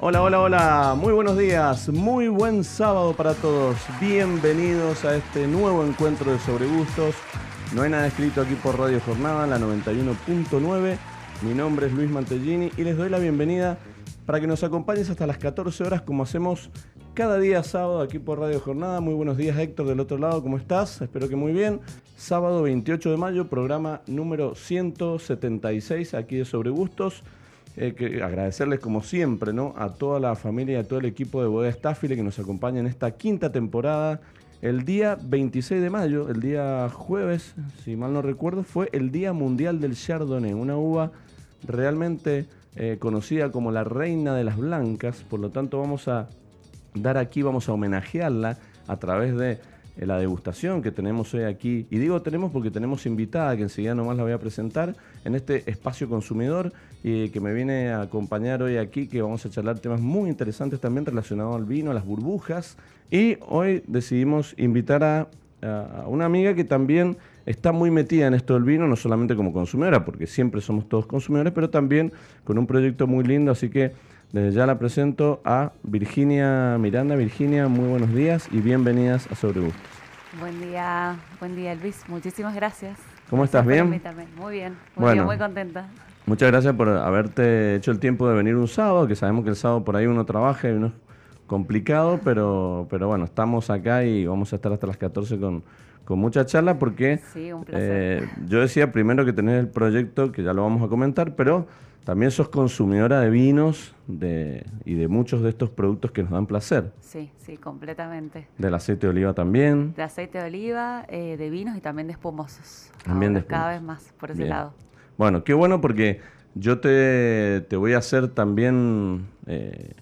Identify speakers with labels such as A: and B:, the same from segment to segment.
A: Hola, hola, hola, muy buenos días, muy buen sábado para todos. Bienvenidos a este nuevo encuentro de Sobregustos. No hay nada escrito aquí por Radio Jornada, la 91.9. Mi nombre es Luis Mantellini y les doy la bienvenida para que nos acompañes hasta las 14 horas como hacemos cada día sábado aquí por Radio Jornada. Muy buenos días Héctor del otro lado, ¿cómo estás? Espero que muy bien. Sábado 28 de mayo, programa número 176 aquí de Sobregustos. Eh, que agradecerles como siempre ¿no? a toda la familia y a todo el equipo de Bodega Staffile que nos acompaña en esta quinta temporada. El día 26 de mayo, el día jueves, si mal no recuerdo, fue el Día Mundial del Chardonnay, una uva realmente eh, conocida como la reina de las blancas, por lo tanto vamos a dar aquí, vamos a homenajearla a través de la degustación que tenemos hoy aquí. Y digo tenemos porque tenemos invitada, que enseguida nomás la voy a presentar, en este espacio consumidor y que me viene a acompañar hoy aquí, que vamos a charlar temas muy interesantes también relacionados al vino, a las burbujas. Y hoy decidimos invitar a, a una amiga que también está muy metida en esto del vino, no solamente como consumidora, porque siempre somos todos consumidores, pero también con un proyecto muy lindo, así que desde ya la presento a Virginia Miranda. Virginia, muy buenos días y bienvenidas a Sobre Gustos.
B: Buen día, buen día Luis, muchísimas gracias.
A: ¿Cómo estás? ¿Bien?
B: Muy bien, muy bien, muy contenta.
A: Muchas gracias por haberte hecho el tiempo de venir un sábado, que sabemos que el sábado por ahí uno trabaja y uno es complicado, pero, pero bueno, estamos acá y vamos a estar hasta las 14 con, con mucha charla porque
B: sí, un.
A: Eh, yo decía primero que tenés el proyecto, que ya lo vamos a comentar, pero también sos consumidora de vinos de, y de muchos de estos productos que nos dan placer.
B: Sí, sí, completamente.
A: Del aceite de oliva también.
B: De aceite de oliva, eh, de vinos y también de espumosos.
A: También
B: Ahora,
A: de
B: Cada vez más, por ese
A: Bien.
B: lado.
A: Bueno, qué bueno porque yo te, te voy a hacer también, eh,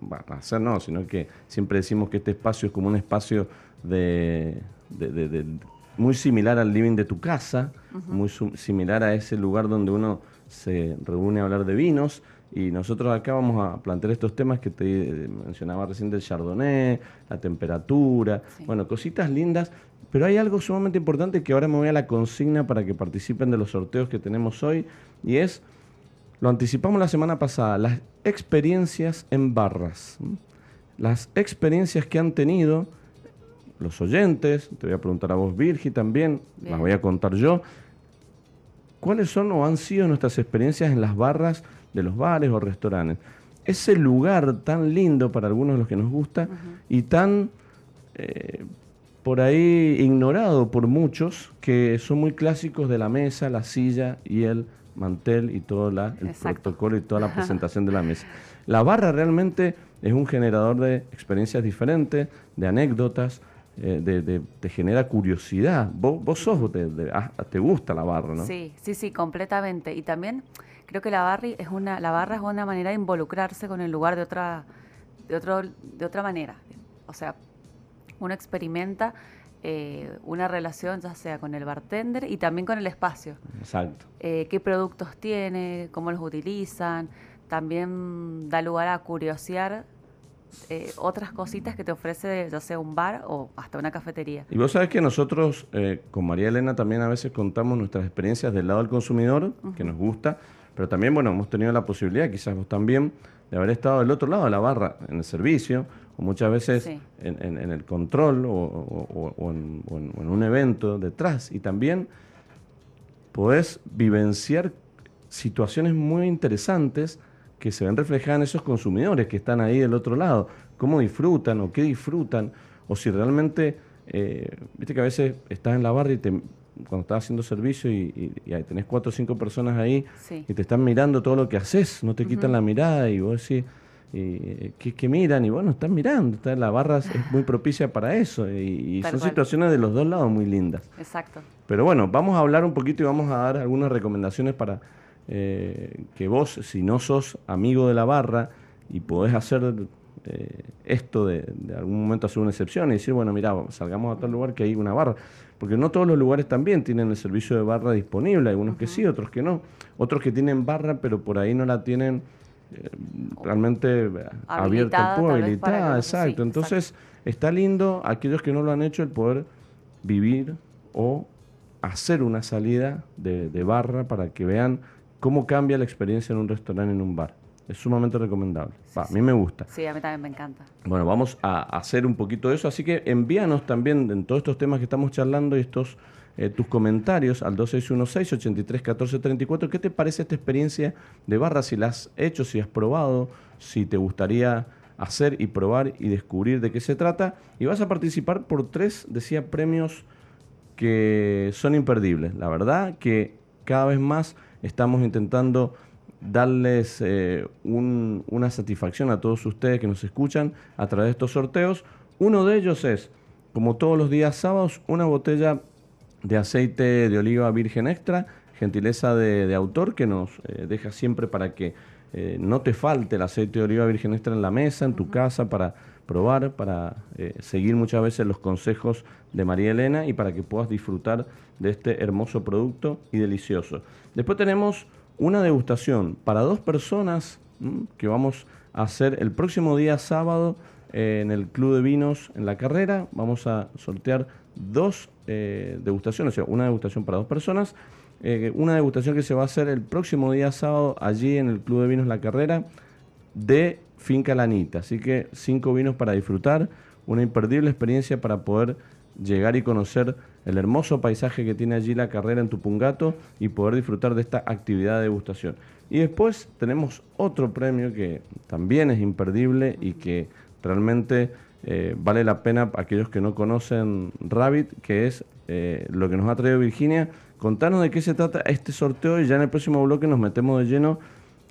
A: bueno, hacer no, sino que siempre decimos que este espacio es como un espacio de, de- de- de- muy similar al living de tu casa, muy similar a ese lugar donde uno se reúne a hablar de vinos. Y nosotros acá vamos a plantear estos temas que te eh, mencionaba recién del chardonnay, la temperatura,
B: Sí.
A: bueno, cositas lindas. Pero hay algo sumamente importante que ahora me voy a la consigna para que participen de los sorteos que tenemos hoy y es, lo anticipamos la semana pasada, las experiencias en barras. Las experiencias que han tenido los oyentes, te voy a preguntar a vos Virgi también, las voy a contar yo. ¿Cuáles son o han sido nuestras experiencias en las barras de los bares o restaurantes? Ese lugar tan lindo para algunos de los que nos gusta y tan eh, por ahí ignorado por muchos que son muy clásicos de la mesa, la silla y el mantel y todo la, el
B: Exacto.
A: protocolo y toda la presentación de la mesa. La barra realmente es un generador de experiencias diferentes, de anécdotas, eh, de, de- te genera curiosidad. Vos, vos sos, de- de- ah, te gusta la barra, ¿no?
B: Sí, sí, sí, completamente. Y también creo que la, barri es una, la barra es una manera de involucrarse con el lugar de otra, de otro, de otra manera. O sea, uno experimenta eh, una relación ya sea con el bartender y también con el espacio.
A: Exacto.
B: Eh, qué productos tiene, cómo los utilizan. También da lugar a curiosear eh, otras cositas que te ofrece ya sea un bar o hasta una cafetería.
A: Y vos sabés que nosotros eh, con María Elena también a veces contamos nuestras experiencias del lado del consumidor, que nos gusta, pero también, bueno, hemos tenido la posibilidad, quizás vos también, de haber estado del otro lado de la barra, en el servicio, o muchas veces
B: Sí.
A: en, en- en el control o en- o en un evento detrás. Y también podés vivenciar situaciones muy interesantes que se ven reflejadas en esos consumidores que están ahí del otro lado. Cómo disfrutan o qué disfrutan. O si realmente, eh, viste que a veces estás en la barra y te, cuando estás haciendo servicio y, y- tenés cuatro o cinco personas ahí
B: Sí.
A: y te están mirando todo lo que haces, no te quitan la mirada y vos decís, y, ¿qué, qué miran? Y bueno, están mirando, está, la barra es muy propicia para eso y, son
B: cual.
A: situaciones de los dos lados muy lindas.
B: Exacto.
A: Pero bueno, vamos a hablar un poquito y vamos a dar algunas recomendaciones para eh, que vos, si no sos amigo de la barra y podés hacer eh, esto de, de algún momento hacer una excepción y decir, bueno, mira, salgamos a tal lugar que hay una barra. Porque no todos los lugares también tienen el servicio de barra disponible, algunos que sí, otros que no. Otros que tienen barra, pero por ahí no la tienen eh, realmente abierta al público, habilitada,
B: sí,
A: exacto. Entonces, está lindo aquellos que no lo han hecho el poder vivir o hacer una salida de, de barra para que vean cómo cambia la experiencia en un restaurante, en un bar. Es sumamente recomendable. a mí me gusta.
B: Sí, a mí también me encanta.
A: Bueno, vamos a hacer un poquito de eso, así que envíanos también en todos estos temas que estamos charlando y estos eh, tus comentarios al 2616-831434. ¿Qué te parece esta experiencia de barra? Si la has hecho, si has probado, si te gustaría hacer y probar y descubrir de qué se trata. Y vas a participar por tres, decía, premios que son imperdibles. La verdad que cada vez más estamos intentando darles eh, una satisfacción a todos ustedes que nos escuchan a través de estos sorteos. Uno de ellos es, como todos los días sábados, una botella de aceite de oliva virgen extra, gentileza de, autor que nos eh, deja siempre para que eh, no te falte el aceite de oliva virgen extra en la mesa, en tu casa, para probar, para eh, seguir muchas veces los consejos de María Elena y para que puedas disfrutar de este hermoso producto y delicioso. Después tenemos una degustación para dos personas que vamos a hacer el próximo día sábado en el Club de Vinos en la carrera. Vamos a sortear dos eh, degustaciones, o sea, una degustación para dos personas. Eh, una degustación que se va a hacer el próximo día sábado allí en el Club de Vinos La Carrera de Finca Lanita. Así que cinco vinos para disfrutar, una imperdible experiencia para poder llegar y conocer el hermoso paisaje que tiene allí la carrera en Tupungato y poder disfrutar de esta actividad de degustación. Y después tenemos otro premio que también es imperdible y que realmente eh, vale la pena aquellos que no conocen Rabbit, que es eh, lo que nos ha traído Virginia. Contanos de qué se trata este sorteo y ya en el próximo bloque nos metemos de lleno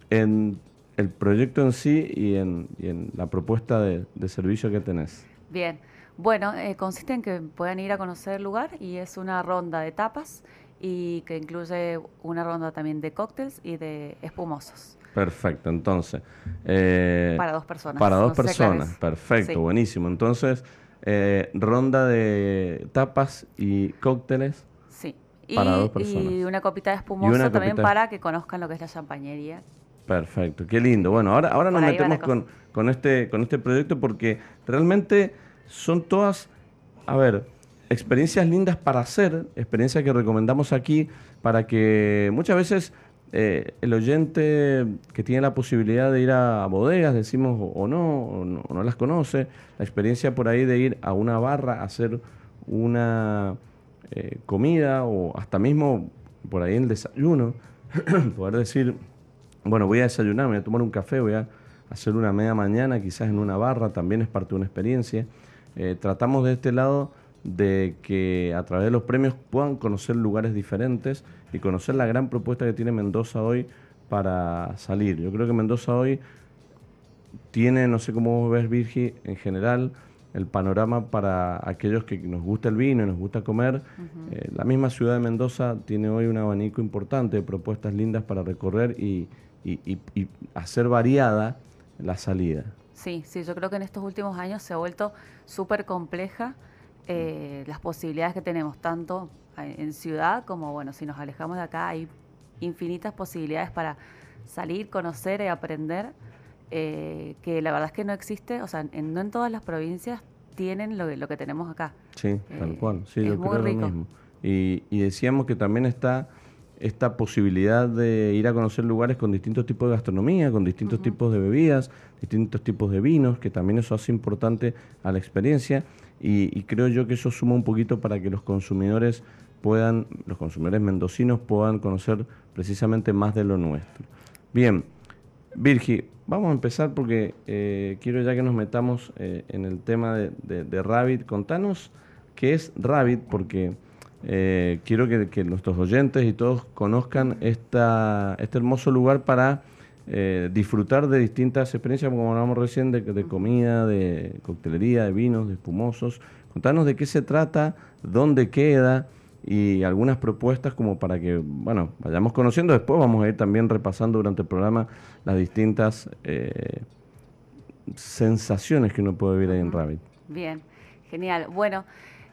A: en el proyecto en sí y en, la propuesta de, servicio que tenés.
B: Bien, bueno, eh, consiste en que puedan ir a conocer el lugar y es una ronda de tapas y que incluye una ronda también de cócteles y de espumosos.
A: Perfecto, entonces. Eh,
B: para dos personas.
A: Para dos personas, perfecto, buenísimo. Entonces, eh, ronda de tapas y cócteles.
B: Dos personas. Y una copita de espumoso también para que conozcan lo que es la champañería.
A: Perfecto, qué lindo. Bueno, ahora, ahora nos metemos con, con, este, con este proyecto porque realmente son todas, a ver, experiencias lindas para hacer, experiencias que recomendamos aquí para que muchas veces eh, el oyente que tiene la posibilidad de ir a bodegas, decimos o, no, o no, las conoce, la experiencia por ahí de ir a una barra a hacer una eh, comida o hasta mismo por ahí el desayuno, poder decir, bueno, voy a desayunar, voy a tomar un café, voy a hacer una media mañana, quizás en una barra, también es parte de una experiencia. Eh, tratamos de este lado de que a través de los premios puedan conocer lugares diferentes y conocer la gran propuesta que tiene Mendoza hoy para salir. Yo creo que Mendoza hoy tiene, no sé cómo ves Virgi, en general, el panorama para aquellos que nos gusta el vino y nos gusta comer. Eh, la misma ciudad de Mendoza tiene hoy un abanico importante de propuestas lindas para recorrer y, y hacer variada la salida.
B: Sí, sí, yo creo que en estos últimos años se ha vuelto súper compleja eh, las posibilidades que tenemos, tanto en ciudad como, bueno, si nos alejamos de acá, hay infinitas posibilidades para salir, conocer y aprender, eh, que la verdad es que no existe, o sea, no en todas las provincias tienen lo, lo que tenemos acá.
A: Sí, tal eh, cual, sí, yo creo lo mismo. Y, y decíamos que también está esta posibilidad de ir a conocer lugares con distintos tipos de gastronomía, con distintos tipos de bebidas, distintos tipos de vinos, que también eso hace importante a la experiencia y, creo yo que eso suma un poquito para que los consumidores puedan, los consumidores mendocinos puedan conocer precisamente más de lo nuestro. Bien, Virgi, vamos a empezar porque eh, quiero ya que nos metamos eh, en el tema de, de, Rabbit. Contanos qué es Rabbit, porque eh, quiero que, nuestros oyentes y todos conozcan esta, este hermoso lugar para eh, disfrutar de distintas experiencias, como hablamos recién, de, comida, de coctelería, de vinos, de espumosos. Contanos de qué se trata, dónde queda y algunas propuestas como para que, bueno, vayamos conociendo. Después vamos a ir también repasando durante el programa las distintas eh, sensaciones que uno puede vivir ahí en Rabbit.
B: Bien, genial. Bueno,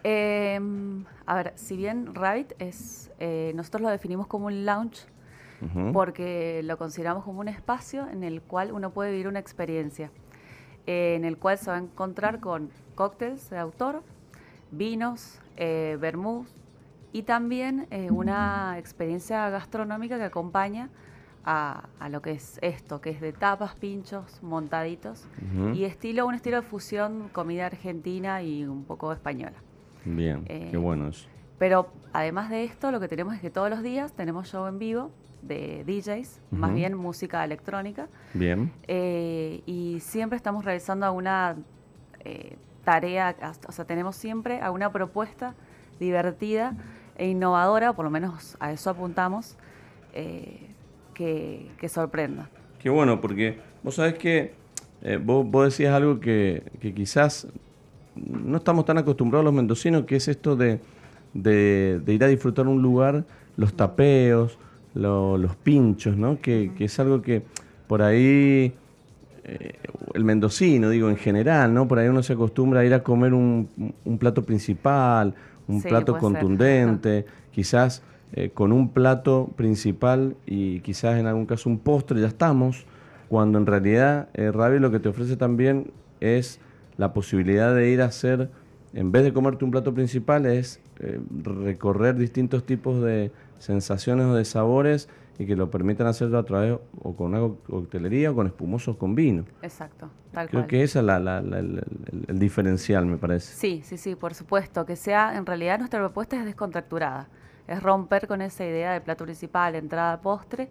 B: em, a ver, si bien Rabbit es, eh, nosotros lo definimos como un lounge, porque lo consideramos como un espacio en el cual uno puede vivir una experiencia, eh, en el cual se va a encontrar con cócteles de autor, vinos, eh, y también eh, una experiencia gastronómica que acompaña a, lo que es esto, que es de tapas, pinchos, montaditos, y estilo, un estilo de fusión, comida argentina y un poco española.
A: Bien, qué eh, bueno eso.
B: Pero además de esto, lo que tenemos es que todos los días tenemos show en vivo de DJs, más bien música electrónica.
A: Bien.
B: Eh, y siempre estamos realizando alguna tarea, o sea, tenemos siempre alguna propuesta divertida e innovadora, por lo menos a eso apuntamos, eh, que, sorprenda.
A: Qué bueno, porque vos sabés que vos, decías algo que, quizás no estamos tan acostumbrados los mendocinos, que es esto de, de ir a disfrutar un lugar, los tapeos, los pinchos, ¿no? Que, es algo que por ahí eh, el mendocino, digo, en general, ¿no? Por ahí uno se acostumbra a ir a comer un, plato principal, un plato contundente, quizás eh, con un plato principal y quizás en algún caso un postre, ya estamos, cuando en realidad eh, lo que te ofrece también es la posibilidad de ir a hacer, en vez de comerte un plato principal, es eh, recorrer distintos tipos de sensaciones o de sabores y que lo permitan hacerlo a través o con una coctelería o con espumosos con vino.
B: Exacto, tal
A: Creo que ese es el, diferencial, me parece.
B: Sí, sí, sí, por supuesto. Que sea, en realidad nuestra propuesta es descontracturada. Es romper con esa idea de plato principal, entrada, postre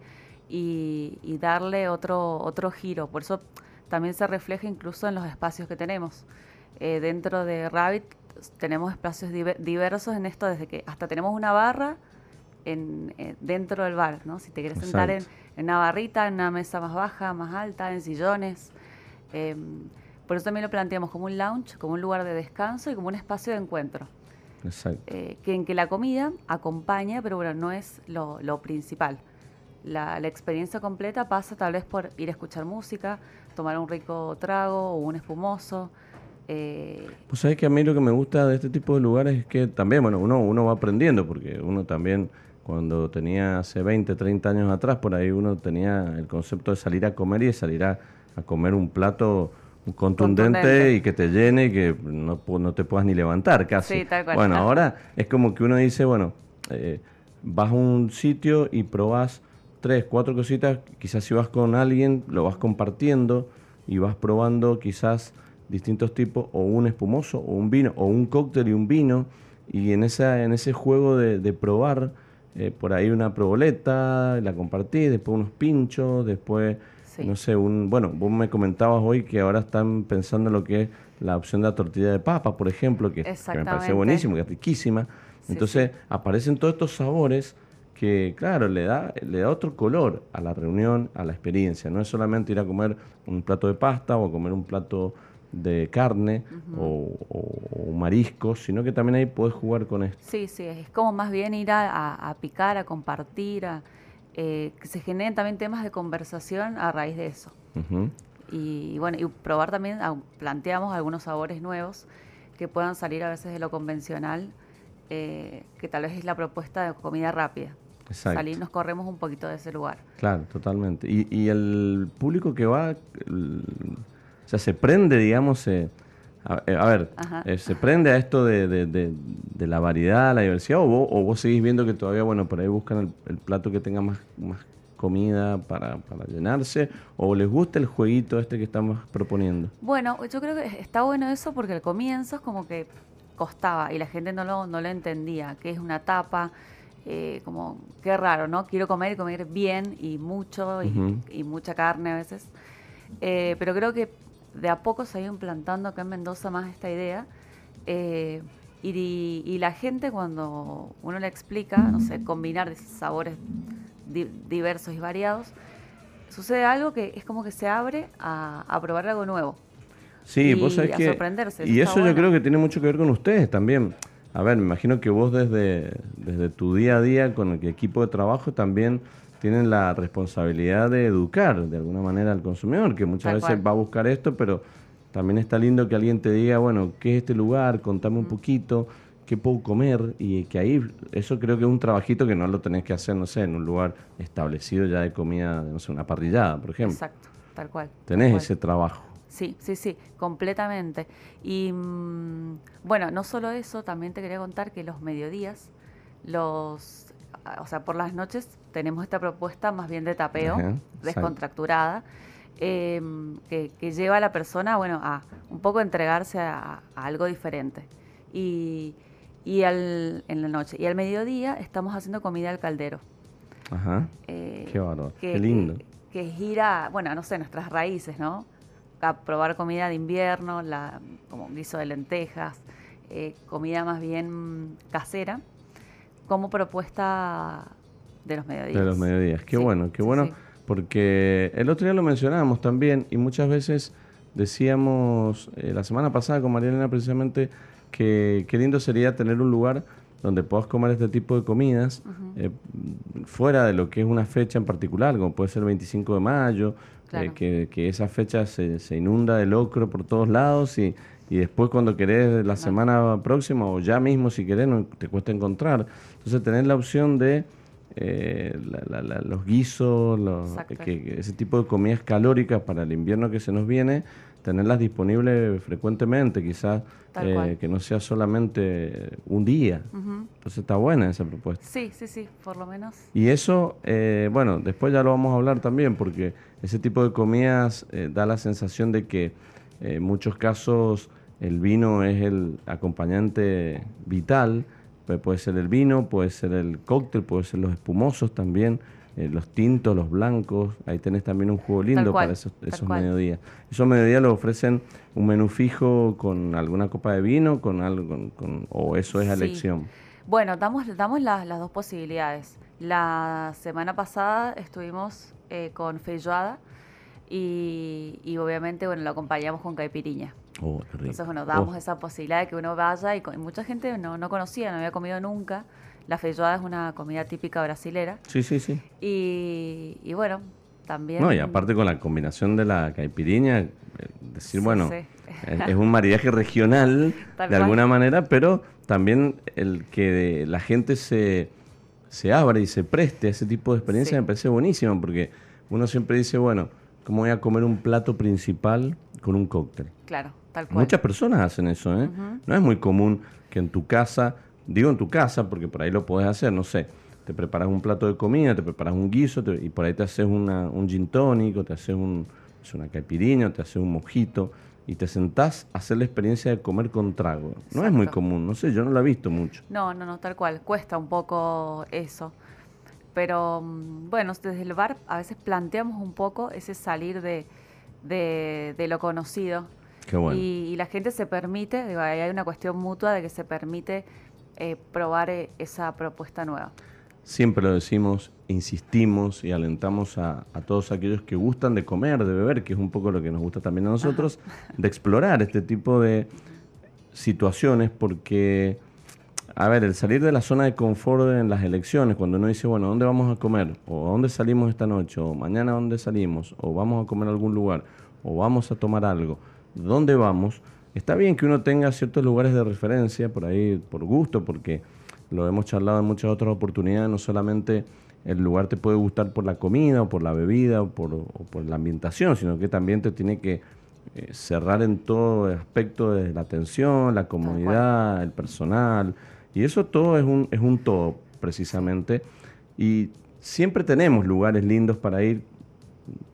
B: y, darle otro, otro giro. Por eso también se refleja incluso en los espacios que tenemos. Eh, dentro de Rabbit tenemos espacios diversos en esto, desde que hasta tenemos una barra en, eh, dentro del bar, ¿no? Si te quieres sentar en, una barrita, en una mesa más baja, más alta, en sillones. Em, por eso también lo planteamos como un lounge, como un lugar de descanso y como un espacio de encuentro.
A: Exacto.
B: Eh, que en que la comida acompaña, pero bueno, no es lo, principal. La, la, experiencia completa pasa tal vez por ir a escuchar música, tomar un rico trago o un espumoso.
A: Eh, pues sabes que a mí lo que me gusta de este tipo de lugares es que también, bueno, uno, uno va aprendiendo, porque uno también cuando tenía hace 20, 30 años atrás, por ahí uno tenía el concepto de salir a comer y de salir a, comer un plato contundente, y que te llene y que no, no te puedas ni levantar casi. bueno, ahora es como que uno dice, bueno, eh, vas a un sitio y probás tres, cuatro cositas, quizás si vas con alguien, lo vas compartiendo y vas probando quizás distintos tipos, o un espumoso, o un vino, o un cóctel y un vino, y en, esa, en ese juego de probar, eh, por ahí una proboleta, la compartí, después unos pinchos, después, no sé, un, bueno, vos me comentabas hoy que ahora están pensando en lo que es la opción de la tortilla de papa, por ejemplo, que, me parece buenísimo, que es riquísima. Entonces aparecen todos estos sabores que, claro, le da, le da otro color a la reunión, a la experiencia. No es solamente ir a comer un plato de pasta o a comer un plato de carne o, mariscos, sino que también ahí puedes jugar con esto.
B: Sí, sí, es como más bien ir a, picar, a compartir, a, eh, que se generen también temas de conversación a raíz de eso. y, bueno, y probar también, planteamos algunos sabores nuevos que puedan salir a veces de lo convencional, eh, que tal vez es la propuesta de comida rápida.
A: Exacto.
B: Salir, nos corremos un poquito de ese lugar.
A: Claro, totalmente. Y, y el público que va... O sea, se prende, digamos, eh, eh, a, ver, eh, se prende a esto de, la variedad, la diversidad, o vos, seguís viendo que todavía, bueno, por ahí buscan el, plato que tenga más, más comida para, llenarse, o les gusta el jueguito este que estamos proponiendo.
B: Bueno, yo creo que está bueno eso porque al comienzo es como que costaba y la gente no lo, no lo entendía, que es una tapa, como qué raro, ¿no? Quiero comer y comer bien y mucho y, mucha carne a veces. pero creo que de a poco se ha ido implantando acá en Mendoza más esta idea. Eh, y, la gente cuando uno le explica, no sé, combinar sabores diversos y variados, sucede algo que es como que se abre a, probar algo nuevo.
A: Sí, vos sabés que...
B: Sorprenderse,
A: y eso yo creo que tiene mucho que ver con ustedes también. A ver, me imagino que vos desde, desde tu día a día con el equipo de trabajo también tienen la responsabilidad de educar de alguna manera al consumidor, que muchas veces va a buscar esto, pero también está lindo que alguien te diga, bueno, ¿qué es este lugar? Contame un poquito, ¿qué puedo comer? Y que ahí, eso creo que es un trabajito que no lo tenés que hacer, no sé, en un lugar establecido ya de comida, no sé, una parrillada, por ejemplo.
B: Exacto, tal cual.
A: Tenés ese trabajo.
B: Sí, sí, sí, completamente. Y mm, bueno, no solo eso, también te quería contar que los mediodías los o sea, por las noches tenemos esta propuesta más bien de tapeo, descontracturada, em, que, lleva a la persona, bueno, a un poco entregarse a, algo diferente. Y, y al, en la noche. Y al mediodía estamos haciendo comida al caldero.
A: Ajá. Eh, Qué bárbaro. Qué lindo.
B: Que, gira, bueno, no sé, nuestras raíces, ¿no? A probar comida de invierno, la, como guiso de lentejas, eh, comida más bien casera, como propuesta de los mediodías.
A: De los mediodías. Qué bueno, qué bueno. Porque el otro día lo mencionábamos también y muchas veces decíamos, eh, la semana pasada con María Elena precisamente, que qué lindo sería tener un lugar donde puedas comer este tipo de comidas eh, fuera de lo que es una fecha en particular, como puede ser el 25 de mayo, eh, que, esa fecha se, se, inunda de locro por todos lados y, y después cuando querés la semana próxima o ya mismo si querés no te cuesta encontrar. Entonces tener la opción de eh, los guisos, que, ese tipo de comidas calóricas para el invierno que se nos viene, tenerlas disponibles frecuentemente, quizás eh, que no sea solamente un día. Entonces está buena esa propuesta.
B: Sí, sí, sí, por lo menos.
A: Y eso, eh, bueno, después ya lo vamos a hablar también, porque ese tipo de comidas eh, da la sensación de que en muchos casos el vino es el acompañante vital. Puede ser el vino, puede ser el cóctel, puede ser los espumosos también. Eh, los tintos, los blancos. Ahí tenés también un juego lindo para esos, esos mediodías. Esos mediodías lo ofrecen un menú fijo con alguna copa de vino, con algo, con, o eso es a elección.
B: Bueno, damos, damos las dos posibilidades. La semana pasada estuvimos eh, con feijoada y, y, obviamente bueno lo acompañamos con caipiriña. Oh, Entonces bueno, damos oh. esa posibilidad de que uno vaya y, y mucha gente no, no conocía, no había comido nunca. La feijoada es una comida típica brasilera.
A: Sí, sí, sí.
B: Y, bueno, también...
A: No, y aparte con la combinación de la caipiriña, eh, decir, bueno, Es, un maridaje regional de alguna manera, pero también el que la gente se, se abra y se preste a ese tipo de experiencia me parece buenísimo, porque uno siempre dice, bueno, ¿cómo voy a comer un plato principal con un cóctel?
B: Claro, tal cual.
A: Muchas personas hacen eso, ¿eh? No es muy común que en tu casa Digo en tu casa, porque por ahí lo puedes hacer, no sé. Te preparas un plato de comida, te preparas un guiso y por ahí te haces una, un gin tónico, te haces un, una caipirinha, te haces un mojito y te sentás a hacer la experiencia de comer con trago. No es muy común, no sé, yo no lo he visto mucho.
B: No, no, no, tal cual, cuesta un poco eso. Pero mm, bueno, desde el bar a veces planteamos un poco ese salir de, de, lo conocido.
A: Qué bueno.
B: y, y, la gente se permite, digo, hay una cuestión mutua de que se permite eh, probar eh, esa propuesta nueva.
A: Siempre lo decimos, insistimos y alentamos a, todos aquellos que gustan de comer, de beber, que es un poco lo que nos gusta también a nosotros, de explorar este tipo de situaciones porque, a ver, el salir de la zona de confort en las elecciones, cuando uno dice, bueno, ¿dónde vamos a comer? ¿O a dónde salimos esta noche? ¿O mañana dónde salimos? ¿O vamos a comer a algún lugar? ¿O vamos a tomar algo? ¿Dónde vamos? Está bien que uno tenga ciertos lugares de referencia por ahí, por gusto, porque lo hemos charlado en muchas otras oportunidades, no solamente el lugar te puede gustar por la comida o por la bebida o por, la ambientación, sino que también te tiene que eh, cerrar en todo el aspecto de la atención, la comodidad, el personal, y eso todo es un, es un todo precisamente, y siempre tenemos lugares lindos para ir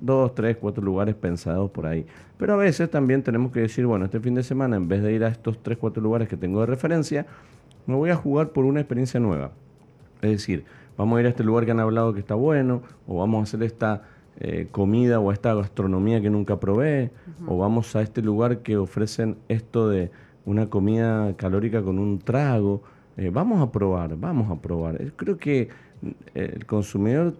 A: dos, tres, cuatro lugares pensados por ahí. Pero a veces también tenemos que decir, bueno, este fin de semana, en vez de ir a estos tres, cuatro lugares que tengo de referencia, me voy a jugar por una experiencia nueva. Es decir, vamos a ir a este lugar que han hablado que está bueno, o vamos a hacer esta eh, comida o esta gastronomía que nunca probé, o vamos a este lugar que ofrecen esto de una comida calórica con un trago. Eh, vamos a probar, vamos a probar. Creo que eh, el consumidor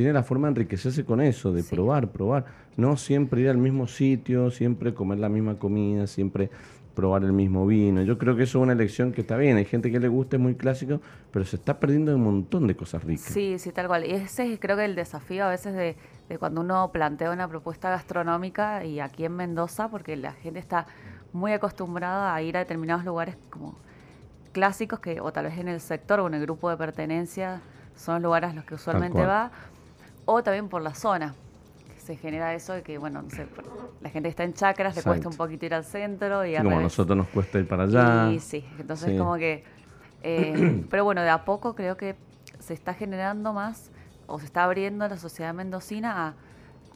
A: tiene la forma de enriquecerse con eso, de probar, probar. No siempre ir al mismo sitio, siempre comer la misma comida, siempre probar el mismo vino. Yo creo que eso es una elección que está bien. Hay gente que le gusta, es muy clásico, pero se está perdiendo un montón de cosas ricas.
B: Sí, sí, tal cual. Y ese es creo que el desafío a veces de, de cuando uno plantea una propuesta gastronómica y aquí en Mendoza, porque la gente está muy acostumbrada a ir a determinados lugares como clásicos que o tal vez en el sector o en el grupo de pertenencia son los lugares a los que usualmente va o también por la zona. Se genera eso de que, bueno, no sé, la gente está en chacras, le cuesta un poquito ir al centro y
A: Como a nosotros nos cuesta ir para allá.
B: Y sí, entonces como que... Eh, pero bueno, de a poco creo que se está generando más o se está abriendo la sociedad mendocina a,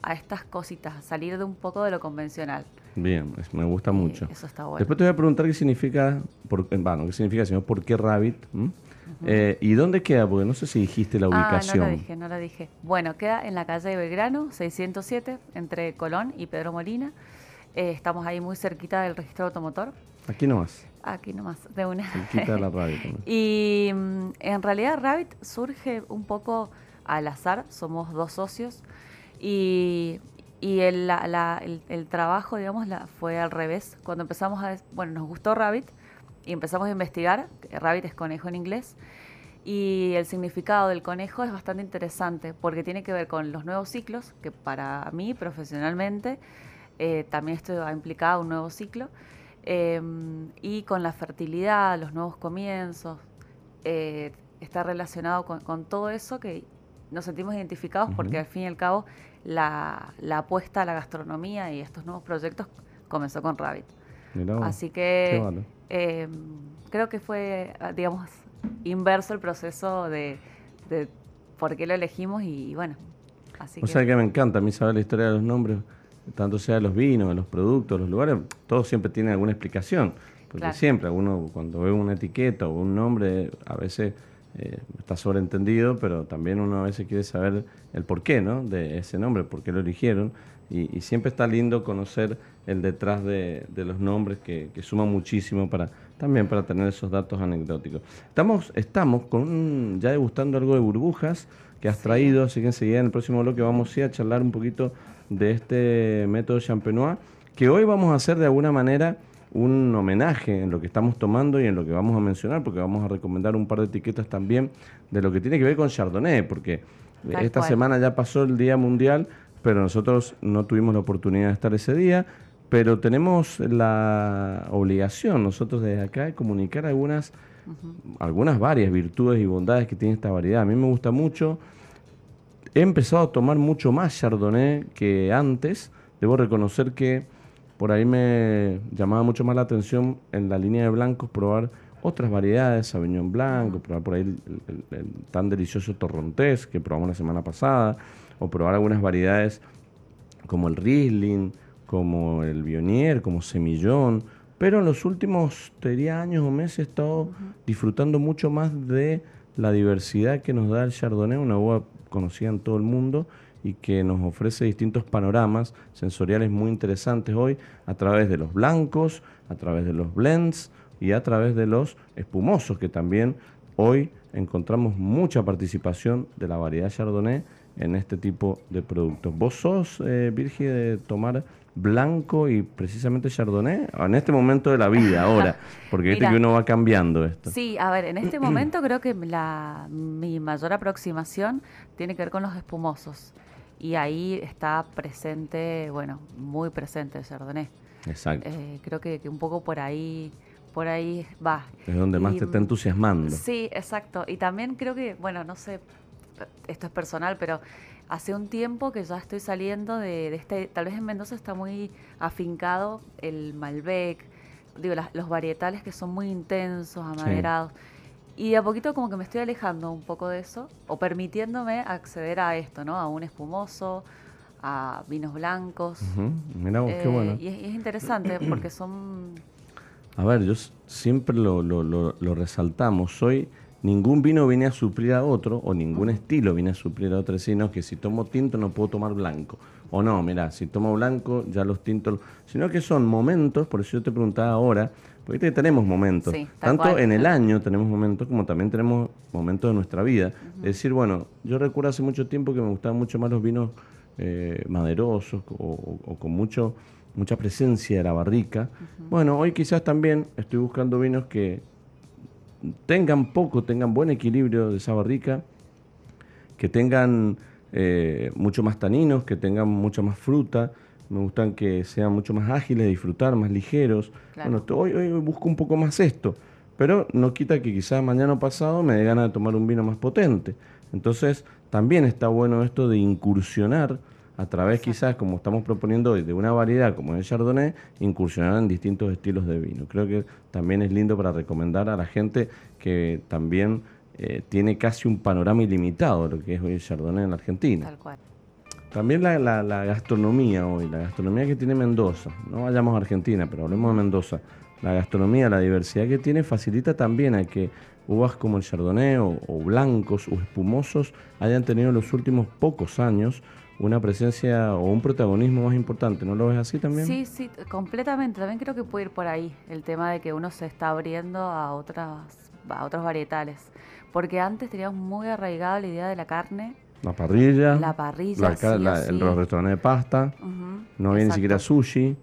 B: a estas cositas, a salir de un poco de lo convencional.
A: Bien, me gusta mucho.
B: Eso está bueno.
A: Después te voy a preguntar qué significa, por, bueno, qué significa, sino por qué Rabbit. Eh, ¿Y dónde queda? Porque no sé si dijiste la ubicación.
B: Ah, no lo dije, no lo dije. Bueno, queda en la calle de Belgrano, 607, entre Colón y Pedro Molina. Eh, estamos ahí muy cerquita del registro automotor.
A: Aquí nomás.
B: Aquí nomás, de una.
A: Cerquita de la radio
B: y mm, en realidad Rabbit surge un poco al azar, somos dos socios y, y el, el, trabajo, digamos, la, fue al revés. Cuando empezamos a, bueno, nos gustó Rabbit y empezamos a investigar, Rabbit es conejo en inglés, y el significado del conejo es bastante interesante porque tiene que ver con los nuevos ciclos, que para mí profesionalmente eh, también esto ha implicado un nuevo ciclo, em, y con la fertilidad, los nuevos comienzos, eh, está relacionado con, todo eso que nos sentimos identificados porque al fin y al cabo la, apuesta a la gastronomía y estos nuevos proyectos comenzó con Rabbit. Así que em, creo que fue, digamos, inverso el proceso de, por qué lo elegimos y, bueno.
A: Así o sea que me encanta a mí saber la historia de los nombres, tanto sea de los vinos, de los productos, los lugares, todo siempre tiene alguna explicación. Porque siempre uno cuando ve una etiqueta o un nombre, a veces eh, está sobreentendido, pero también uno a veces quiere saber el porqué ¿no? de ese nombre, por qué lo eligieron. Y, siempre está lindo conocer el detrás de, los nombres que, que suma muchísimo para también para tener esos datos anecdóticos. Estamos, estamos con ya degustando algo de burbujas que has traído, así que enseguida en el próximo bloque vamos a, a charlar un poquito de este método champenois, que hoy vamos a hacer de alguna manera un homenaje en lo que estamos tomando y en lo que vamos a mencionar, porque vamos a recomendar un par de etiquetas también de lo que tiene que ver con Chardonnay, porque esta semana ya pasó el Día Mundial, pero nosotros no tuvimos la oportunidad de estar ese día, pero tenemos la obligación nosotros desde acá de comunicar algunas, algunas varias virtudes y bondades que tiene esta variedad. A mí me gusta mucho, he empezado a tomar mucho más Chardonnay que antes, debo reconocer que por ahí me llamaba mucho más la atención en la línea de blancos probar otras variedades, Sauvignon Blanco, probar por ahí el, tan delicioso Torrontés que probamos la semana pasada, o probar algunas variedades como el Riesling, como el Bionier, como Semillón, pero en los últimos, diría, años o meses he estado disfrutando mucho más de la diversidad que nos da el Chardonnay, una uva conocida en todo el mundo, y que nos ofrece distintos panoramas sensoriales muy interesantes hoy a través de los blancos, a través de los blends y a través de los espumosos, que también hoy encontramos mucha participación de la variedad Chardonnay en este tipo de productos. ¿Vos sos, eh, Virgi, de tomar blanco y precisamente Chardonnay en este momento de la vida ahora? Porque viste que uno va cambiando esto.
B: Sí, a ver, en este momento creo que la, mi mayor aproximación tiene que ver con los espumosos y ahí está presente, bueno, muy presente el Chardonnay.
A: Exacto.
B: Eh, creo que, un poco por ahí, por ahí va.
A: Es donde más te está entusiasmando.
B: Sí, exacto. Y también creo que, bueno, no sé, esto es personal, pero hace un tiempo que ya estoy saliendo de, este, tal vez en Mendoza está muy afincado el Malbec, digo, los varietales que son muy intensos, amaderados. Y a poquito como que me estoy alejando un poco de eso, o permitiéndome acceder a esto, ¿no? A un espumoso, a vinos blancos.
A: Mira qué eh, bueno.
B: Y es, interesante porque son...
A: A ver, yo siempre lo, lo, lo, resaltamos. Soy ningún vino viene a suplir a otro, o ningún estilo viene a suplir a otro, sino que si tomo tinto no puedo tomar blanco. O no, mira, si tomo blanco, ya los tintos. Sino que son momentos, por eso yo te preguntaba ahora, porque tenemos momentos. Tanto en el año tenemos momentos como también tenemos momentos de nuestra vida. Es decir, bueno, yo recuerdo hace mucho tiempo que me gustaban mucho más los vinos eh, maderosos o, con mucho mucha presencia de la barrica. Bueno, hoy quizás también estoy buscando vinos que tengan poco, tengan buen equilibrio de esa barrica, que tengan eh, mucho más taninos, que tengan mucha más fruta, me gustan que sean mucho más ágiles, disfrutar, más ligeros. Bueno, hoy, hoy busco un poco más esto, pero no quita que quizás mañana o pasado me dé ganas de tomar un vino más potente. Entonces, también está bueno esto de incursionar a través quizás, como estamos proponiendo hoy, de una variedad como el Chardonnay, incursionar en distintos estilos de vino. Creo que también es lindo para recomendar a la gente que también eh, tiene casi un panorama ilimitado lo que es hoy el Chardonnay en la Argentina.
B: Tal cual.
A: También la, la- la gastronomía hoy, la gastronomía que tiene Mendoza, no vayamos a Argentina, pero hablemos de Mendoza. La gastronomía, la diversidad que tiene facilita también a que uvas como el Chardonnay o, o blancos o espumosos hayan tenido en los últimos pocos años una presencia o un protagonismo más importante. ¿No lo ves así también?
B: Sí, sí, completamente. También creo que puede ir por ahí el tema de que uno se está abriendo a otras, a otros varietales. Porque antes teníamos muy arraigada la idea de la carne,
A: La parrilla,
B: la parrilla,
A: la
B: sí o
A: la-
B: sí.
A: los restaurantes de pasta, no había ni siquiera sushi.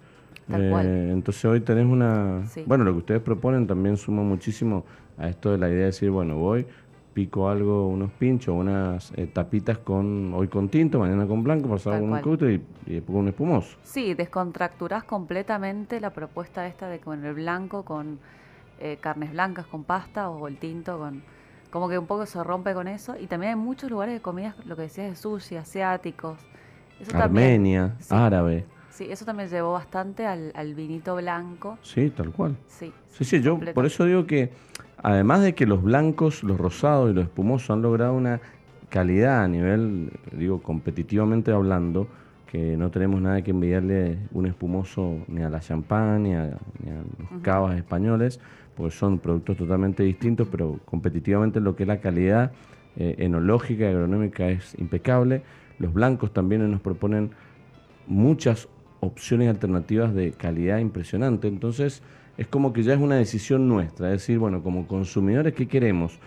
B: Tal
A: Eh,
B: cual.
A: entonces hoy tenés una...
B: Sí.
A: Bueno, lo que ustedes proponen también suma muchísimo a esto de la idea de decir, bueno, voy, pico algo, unos pinchos, unas eh, tapitas con hoy con tinto, mañana con blanco, pasado con un cúter y, y después con un espumoso.
B: Sí, descontracturás completamente la propuesta esta de con el blanco, con eh, carnes blancas, con pasta o el tinto, con como que un poco se rompe con eso. Y también hay muchos lugares de comidas, lo que decías de sushi, asiáticos. Eso también-
A: Armenia,
B: sí.
A: árabe,
B: Sí, eso también llevó bastante al, al vinito blanco.
A: sí, tal cual.
B: Sí,
A: Sí, sí, yo por eso digo que además de que los blancos, los rosados y los espumosos han logrado una calidad a nivel, digo, competitivamente hablando, que no tenemos nada que envidiarle un espumoso ni a la champán ni a, ni a los cavas españoles, porque son productos totalmente distintos, pero competitivamente lo que es la calidad eh, enológica y agronómica es impecable. Los blancos también nos proponen muchas opciones alternativas de calidad impresionante. Entonces, es como que ya es una decisión nuestra. Es decir, bueno, como consumidores, ¿qué queremos?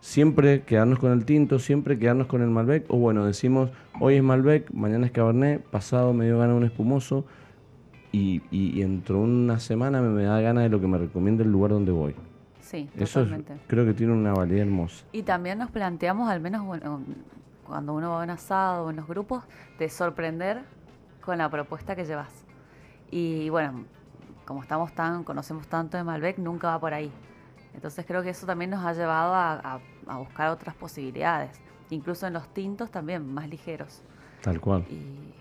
A: Siempre quedarnos con el tinto, siempre quedarnos con el Malbec, o bueno, decimos, hoy es Malbec, mañana es Cabernet, pasado me dio gana un espumoso, y, y, y dentro de una semana me, me da gana de lo que me recomienda el lugar donde voy.
B: sí,
A: Eso es- creo que tiene una validez hermosa.
B: Y también nos planteamos, al menos bueno, cuando uno va a un asado o en los grupos, de sorprender con la propuesta que llevas. Y bueno, como estamos tan, conocemos tanto de Malbec, nunca va por ahí. Entonces creo que eso también nos ha llevado a, a- a buscar otras posibilidades. Incluso en los tintos también, más ligeros.
A: Tal cual.
B: Y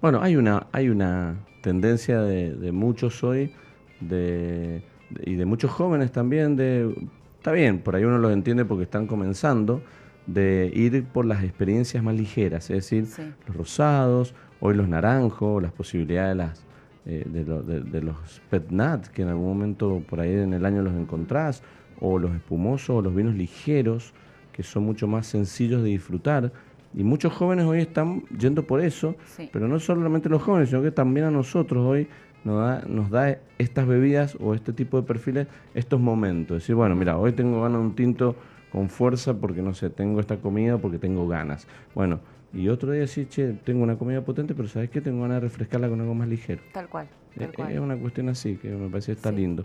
A: Bueno, hay una, hay una tendencia de, de muchos hoy de, de- y de muchos jóvenes también de, está bien, por ahí uno los entiende porque están comenzando, de ir por las experiencias más ligeras, es decir,
B: Sí.
A: los rosados, hoy los naranjos, las posibilidades de, las, eh, de, lo- de- de los pet nat, que en algún momento por ahí en el año los encontrás, o los espumosos, o los vinos ligeros, que son mucho más sencillos de disfrutar. Y muchos jóvenes hoy están yendo por eso,
B: Sí.
A: pero no solamente los jóvenes, sino que también a nosotros hoy nos da, nos da estas bebidas o este tipo de perfiles estos momentos. Decir, bueno, mira, hoy tengo ganas de un tinto con fuerza porque, no sé, tengo esta comida porque tengo ganas. Bueno, y otro día sí, che, tengo una comida potente, pero ¿sabes qué? Tengo ganas de refrescarla con algo más ligero.
B: tal cual.
A: Eh,
B: Tal cual.
A: Es una cuestión así, que me parece que está
B: Sí.
A: lindo.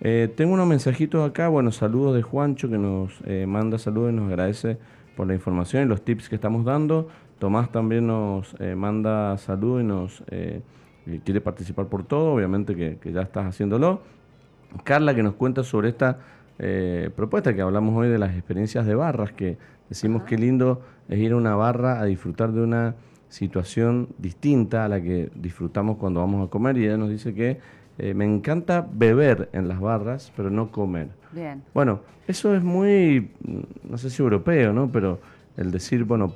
A: Eh, tengo unos mensajitos acá, bueno, saludos de Juancho que nos eh, manda saludos y nos agradece por la información y los tips que estamos dando. Tomás también nos eh, manda saludos y nos y quiere participar por todo, obviamente que, que ya estás haciéndolo. Carla que nos cuenta sobre esta propuesta que hablamos hoy de las experiencias de barras, que decimos que lindo es ir a una barra a disfrutar de una situación distinta a la que disfrutamos cuando vamos a comer y ella nos dice que eh, me encanta beber en las barras, pero no comer.
B: Bien.
A: Bueno, eso es muy, no sé si europeo, ¿no? Pero el decir, bueno,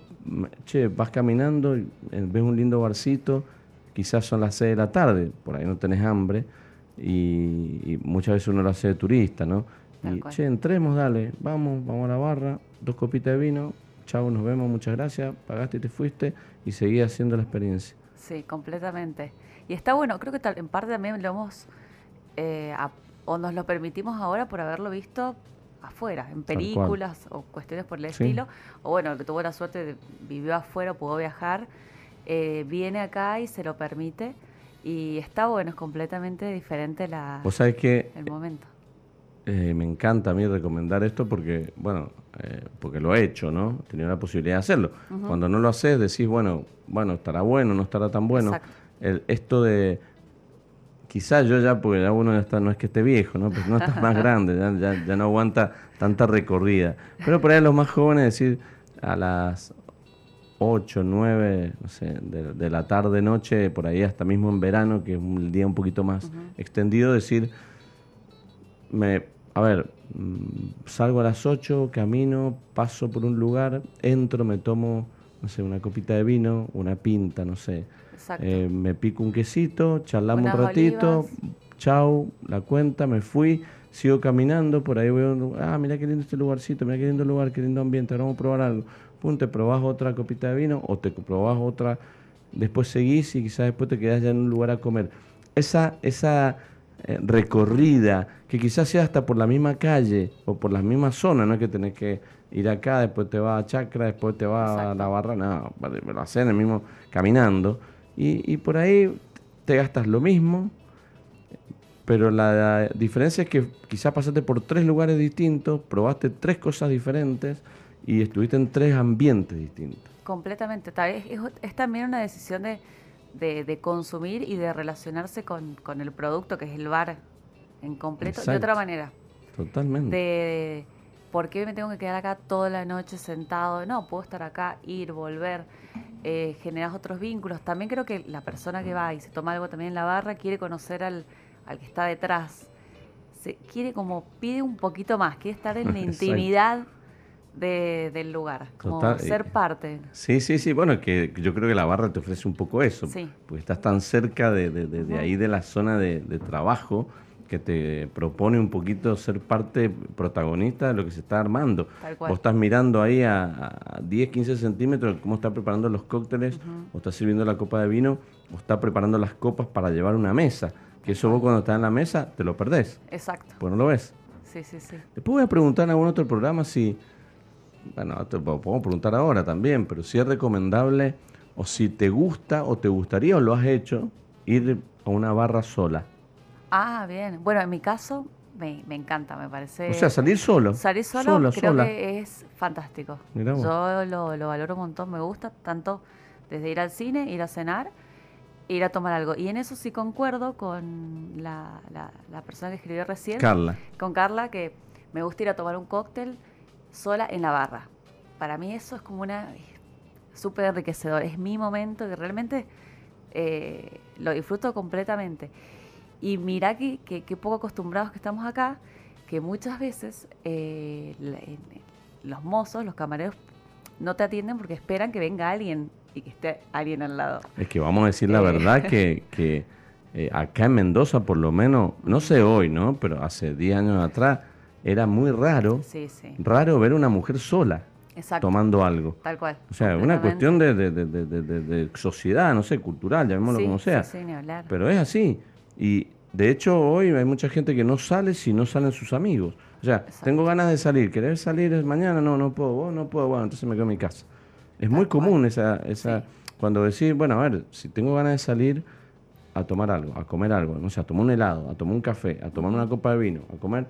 A: che, vas caminando, y, eh, ves un lindo barcito, quizás son las 6 de la tarde, por ahí no tenés hambre, y, y muchas veces uno lo hace de turista, ¿no? Y, che, entremos, dale, vamos, vamos a la barra, dos copitas de vino, chao, nos vemos, muchas gracias, pagaste y te fuiste, y seguí haciendo la experiencia.
B: Sí, completamente. Y está bueno, creo que tal- en parte también lo hemos, eh, a- o nos lo permitimos ahora por haberlo visto afuera, en películas o cuestiones por el
A: Sí.
B: estilo, o bueno, el que tuvo la suerte de vivió afuera, pudo viajar, eh, viene acá y se lo permite, y está bueno, es completamente diferente la,
A: Vos sabés que
B: el momento.
A: Eh, me encanta a mí recomendar esto porque, bueno, eh, porque lo he hecho, ¿no? He tenido la posibilidad de hacerlo. Cuando no lo haces, decís, bueno, bueno, estará bueno, no estará tan bueno. El- esto de, quizás yo ya, porque ya uno ya está, no es que esté viejo, ¿no? Pero no estás más grande, ya, ya, ya no aguanta tanta recorrida. Pero por ahí los más jóvenes, decir, a las 8, 9, no sé, de, de la tarde, noche, por ahí hasta mismo en verano, que es un día un poquito más extendido, decir, me a ver, mm, salgo a las 8, camino, paso por un lugar, entro, me tomo, no sé, una copita de vino, una pinta, no sé. Eh, me pico un quesito, charlamos un ratito, chau, la cuenta, me fui, sigo caminando, por ahí veo, ah, mira qué lindo este lugarcito, mira qué lindo lugar, qué lindo ambiente, ahora vamos a probar algo. Pum, te probás otra copita de vino o te probás otra, después seguís y quizás después te quedás ya en un lugar a comer. Esa, esa eh, recorrida, que quizás sea hasta por la misma calle o por las mismas zonas, no es que tenés que ir acá, después te vas a Chacra, después te vas a la barra, no, lo haces en el mismo caminando. Y, y por ahí te gastas lo mismo, pero la diferencia es que quizás pasaste por tres lugares distintos, probaste tres cosas diferentes y estuviste en tres ambientes distintos.
B: Completamente. Es, es, también una decisión de, de, consumir y de relacionarse con, con, el producto, que es el bar en completo, de otra manera.
A: Totalmente.
B: De, ¿por qué me tengo que quedar acá toda la noche sentado? No, puedo estar acá, ir, volver. Eh, generas otros vínculos. También creo que la persona que va y se toma algo también en la barra quiere conocer al al que está detrás, se quiere como pide un poquito más, quiere estar en la intimidad del lugar, como ser parte.
A: Sí, sí, sí, bueno, que yo creo que la barra te ofrece un poco eso, porque estás tan cerca de, ahí de la zona de, trabajo que te propone un poquito ser parte protagonista de lo que se está armando. Vos estás mirando ahí a, 10, 15 centímetros cómo está preparando los cócteles, o está sirviendo la copa de vino, o está preparando las copas para llevar una mesa. Que eso vos cuando estás en la mesa te lo perdés.
B: Exacto.
A: Pues no lo ves.
B: Sí, sí, sí.
A: Después voy a preguntar en algún otro programa si, bueno, te podemos preguntar ahora también, pero si es recomendable o si te gusta o te gustaría o lo has hecho ir a una barra sola.
B: Ah, bien. Bueno, en mi caso me, encanta, me parece.
A: O sea, salir solo.
B: Salir solo creo que es fantástico. Yo lo, lo valoro un montón, me gusta tanto desde ir al cine, ir a cenar ir a tomar algo. Y en eso sí concuerdo con la, la, persona que escribió recién.
A: Carla.
B: Con Carla, que me gusta ir a tomar un cóctel sola en la barra. Para mí eso es como una súper enriquecedor. Es mi momento que realmente eh, lo disfruto completamente. Y mira que, que, poco acostumbrados que estamos acá, que muchas veces eh, los mozos, los camareros, no te atienden porque esperan que venga alguien y que esté alguien al lado.
A: Es que vamos a decir la eh. verdad que, que eh, acá en Mendoza, por lo menos, no sé hoy, ¿no? Pero hace 10 años atrás era muy raro, raro ver una mujer sola. tomando algo.
B: Tal cual.
A: O sea, una cuestión de, de, de, de, sociedad, no sé, cultural, llamémoslo como sea. Sí, ni hablar. Pero es así. Y de hecho hoy hay mucha gente que no sale si no salen sus amigos. O sea, tengo ganas de salir, ¿querés salir mañana? No, no puedo, no puedo, bueno, entonces me quedo en mi casa. Es muy común esa, esa cuando decís, bueno, a ver, si tengo ganas de salir a tomar algo, a comer algo, no sé, a tomar un helado, a tomar un café, a tomar una copa de vino, a comer,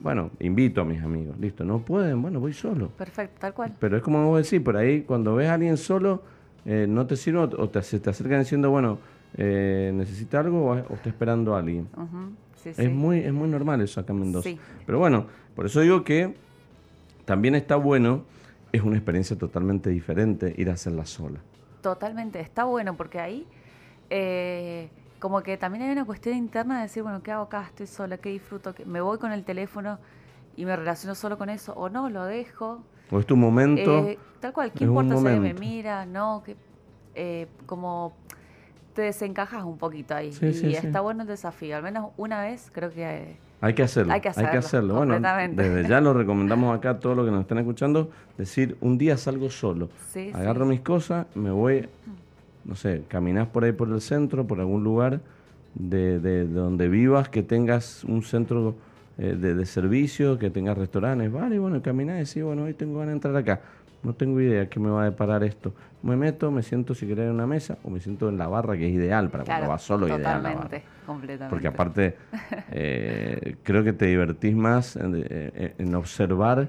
A: bueno, invito a mis amigos, listo, no pueden, bueno, voy solo.
B: Perfecto, tal cual.
A: Pero es como vos decís, por ahí cuando ves a alguien solo, eh, no te sirve o te, te acercan diciendo, bueno, eh, necesita algo o, está esperando a alguien. es, Muy, es muy normal eso acá en Mendoza. Pero bueno, por eso digo que también está bueno es una experiencia totalmente diferente ir a hacerla sola.
B: Totalmente, está bueno porque ahí eh, como que también hay una cuestión interna de decir, bueno, ¿qué hago acá? Estoy sola, ¿qué disfruto? ¿Me voy con el teléfono y me relaciono solo con eso? ¿O no? ¿Lo dejo?
A: ¿O es tu momento?
B: Eh, tal cual, ¿qué importa si me mira? No, que eh, como te desencajas un poquito ahí. y está bueno el desafío. Al menos una vez creo que
A: hay que hacerlo. Hay que hacerlo. Bueno, desde ya lo recomendamos acá a todos los que nos están escuchando, decir, un día salgo solo. Agarro mis cosas, me voy, no sé, caminás por ahí por el centro, por algún lugar de, donde vivas, que tengas un centro eh, de, servicio, que tengas restaurantes, vale, bueno, caminás y decís, bueno, hoy tengo ganas de entrar acá. No tengo idea qué me va a deparar esto. Me meto, me siento si querés en una mesa o me siento en la barra, que es ideal para cuando vas solo, ideal. La barra.
B: completamente.
A: Porque aparte, eh, creo que te divertís más en, eh, observar,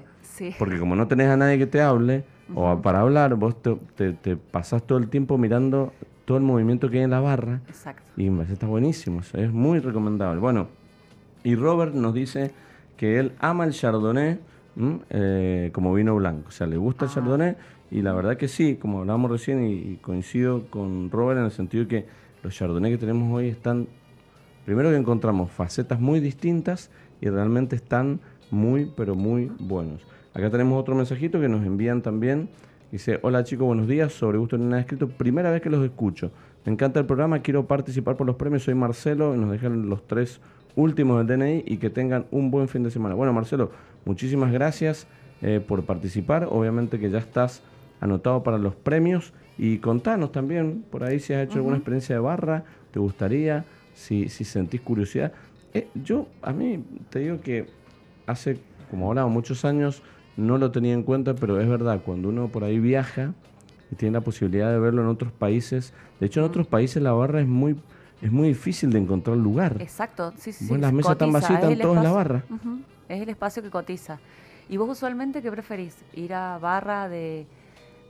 A: porque como no tenés a nadie que te hable o para hablar, vos te, te, pasás todo el tiempo mirando todo el movimiento que hay en la barra.
B: Exacto.
A: Y está buenísimo, es muy recomendable. Bueno, y Robert nos dice que él ama el Chardonnay eh, como vino blanco. O sea, le gusta el Chardonnay y la verdad que sí, como hablábamos recién y, coincido con Robert en el sentido de que los Chardonnay que tenemos hoy están, primero que encontramos facetas muy distintas y realmente están muy, pero muy buenos. Acá tenemos otro mensajito que nos envían también. Dice, hola chicos, buenos días, sobre gusto en nada escrito, primera vez que los escucho. Me encanta el programa, quiero participar por los premios, soy Marcelo, y nos dejan los tres últimos del DNI y que tengan un buen fin de semana. Bueno, Marcelo, muchísimas gracias eh, por participar, obviamente que ya estás anotado para los premios y contanos también por ahí si has hecho alguna experiencia de barra, te gustaría, si, si sentís curiosidad. Eh, yo, a mí, te digo que hace, como hablaba, muchos años no lo tenía en cuenta, pero es verdad, cuando uno por ahí viaja y tiene la posibilidad de verlo en otros países, de hecho en otros países la barra es muy es muy difícil de encontrar lugar.
B: Exacto, sí, sí.
A: Bueno, las mesas están vacías, están todos en la barra.
B: Es el espacio que cotiza. ¿Y vos usualmente qué preferís? ¿Ir a barra de,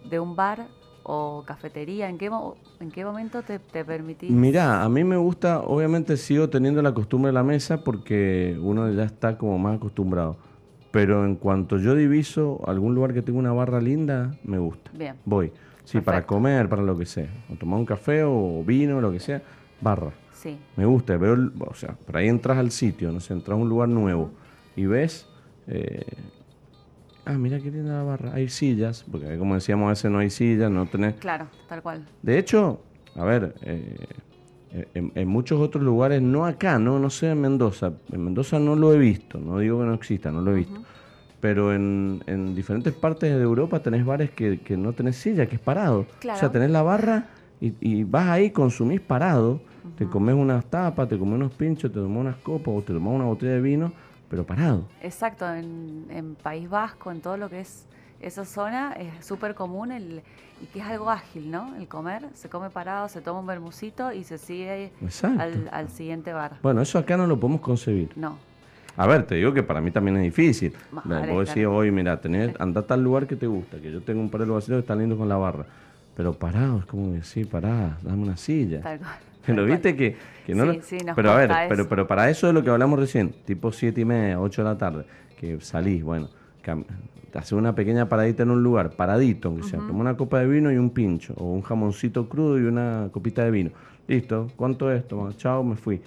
B: de un bar o cafetería? ¿En qué, en qué momento te, te permitís?
A: Mirá, a mí me gusta, obviamente sigo teniendo la costumbre de la mesa porque uno ya está como más acostumbrado. Pero en cuanto yo diviso algún lugar que tenga una barra linda, me gusta.
B: Bien.
A: Voy. Sí, para comer, para lo que sea. O tomar un café o vino, lo que sea, barra.
B: Sí.
A: Me gusta, veo, o sea, por ahí entras al sitio, no sé, entras a un lugar nuevo y ves, eh, ah, mira qué linda la barra, hay sillas, porque como decíamos, a veces no hay sillas, no tenés...
B: Claro, tal cual.
A: De hecho, a ver, eh, en, muchos otros lugares, no acá, no, no sé en Mendoza, en Mendoza no lo he visto, no digo que no exista, no lo he visto. Pero en, en, diferentes partes de Europa tenés bares que, que no tenés silla, que es parado. O sea, tenés la barra y, y vas ahí, consumís parado, te comes unas tapas, te comes unos pinchos, te tomas unas copas o te tomas una botella de vino, pero parado.
B: Exacto, en, en País Vasco, en todo lo que es esa zona, es súper común el y que es algo ágil, ¿no? El comer, se come parado, se toma un bermucito y se sigue al, al, siguiente bar.
A: Bueno, eso acá no lo podemos concebir.
B: No.
A: A ver, te digo que para mí también es difícil. Vos decís, hoy, mira, tenés, anda a tal lugar que te gusta, que yo tengo un par de vacíos que están lindos con la barra. Pero parado, es como decir, pará, dame una silla. Tal cual. Pero viste que, que no... Sí, sí, pero a ver, pero, pero para eso es lo que hablamos recién, tipo siete y media, 8 de la tarde, que salís, bueno, hace una pequeña paradita en un lugar, paradito, aunque sea, toma una copa de vino y un pincho, o un jamoncito crudo y una copita de vino. Listo, ¿cuánto es? Toma, chao, me fui.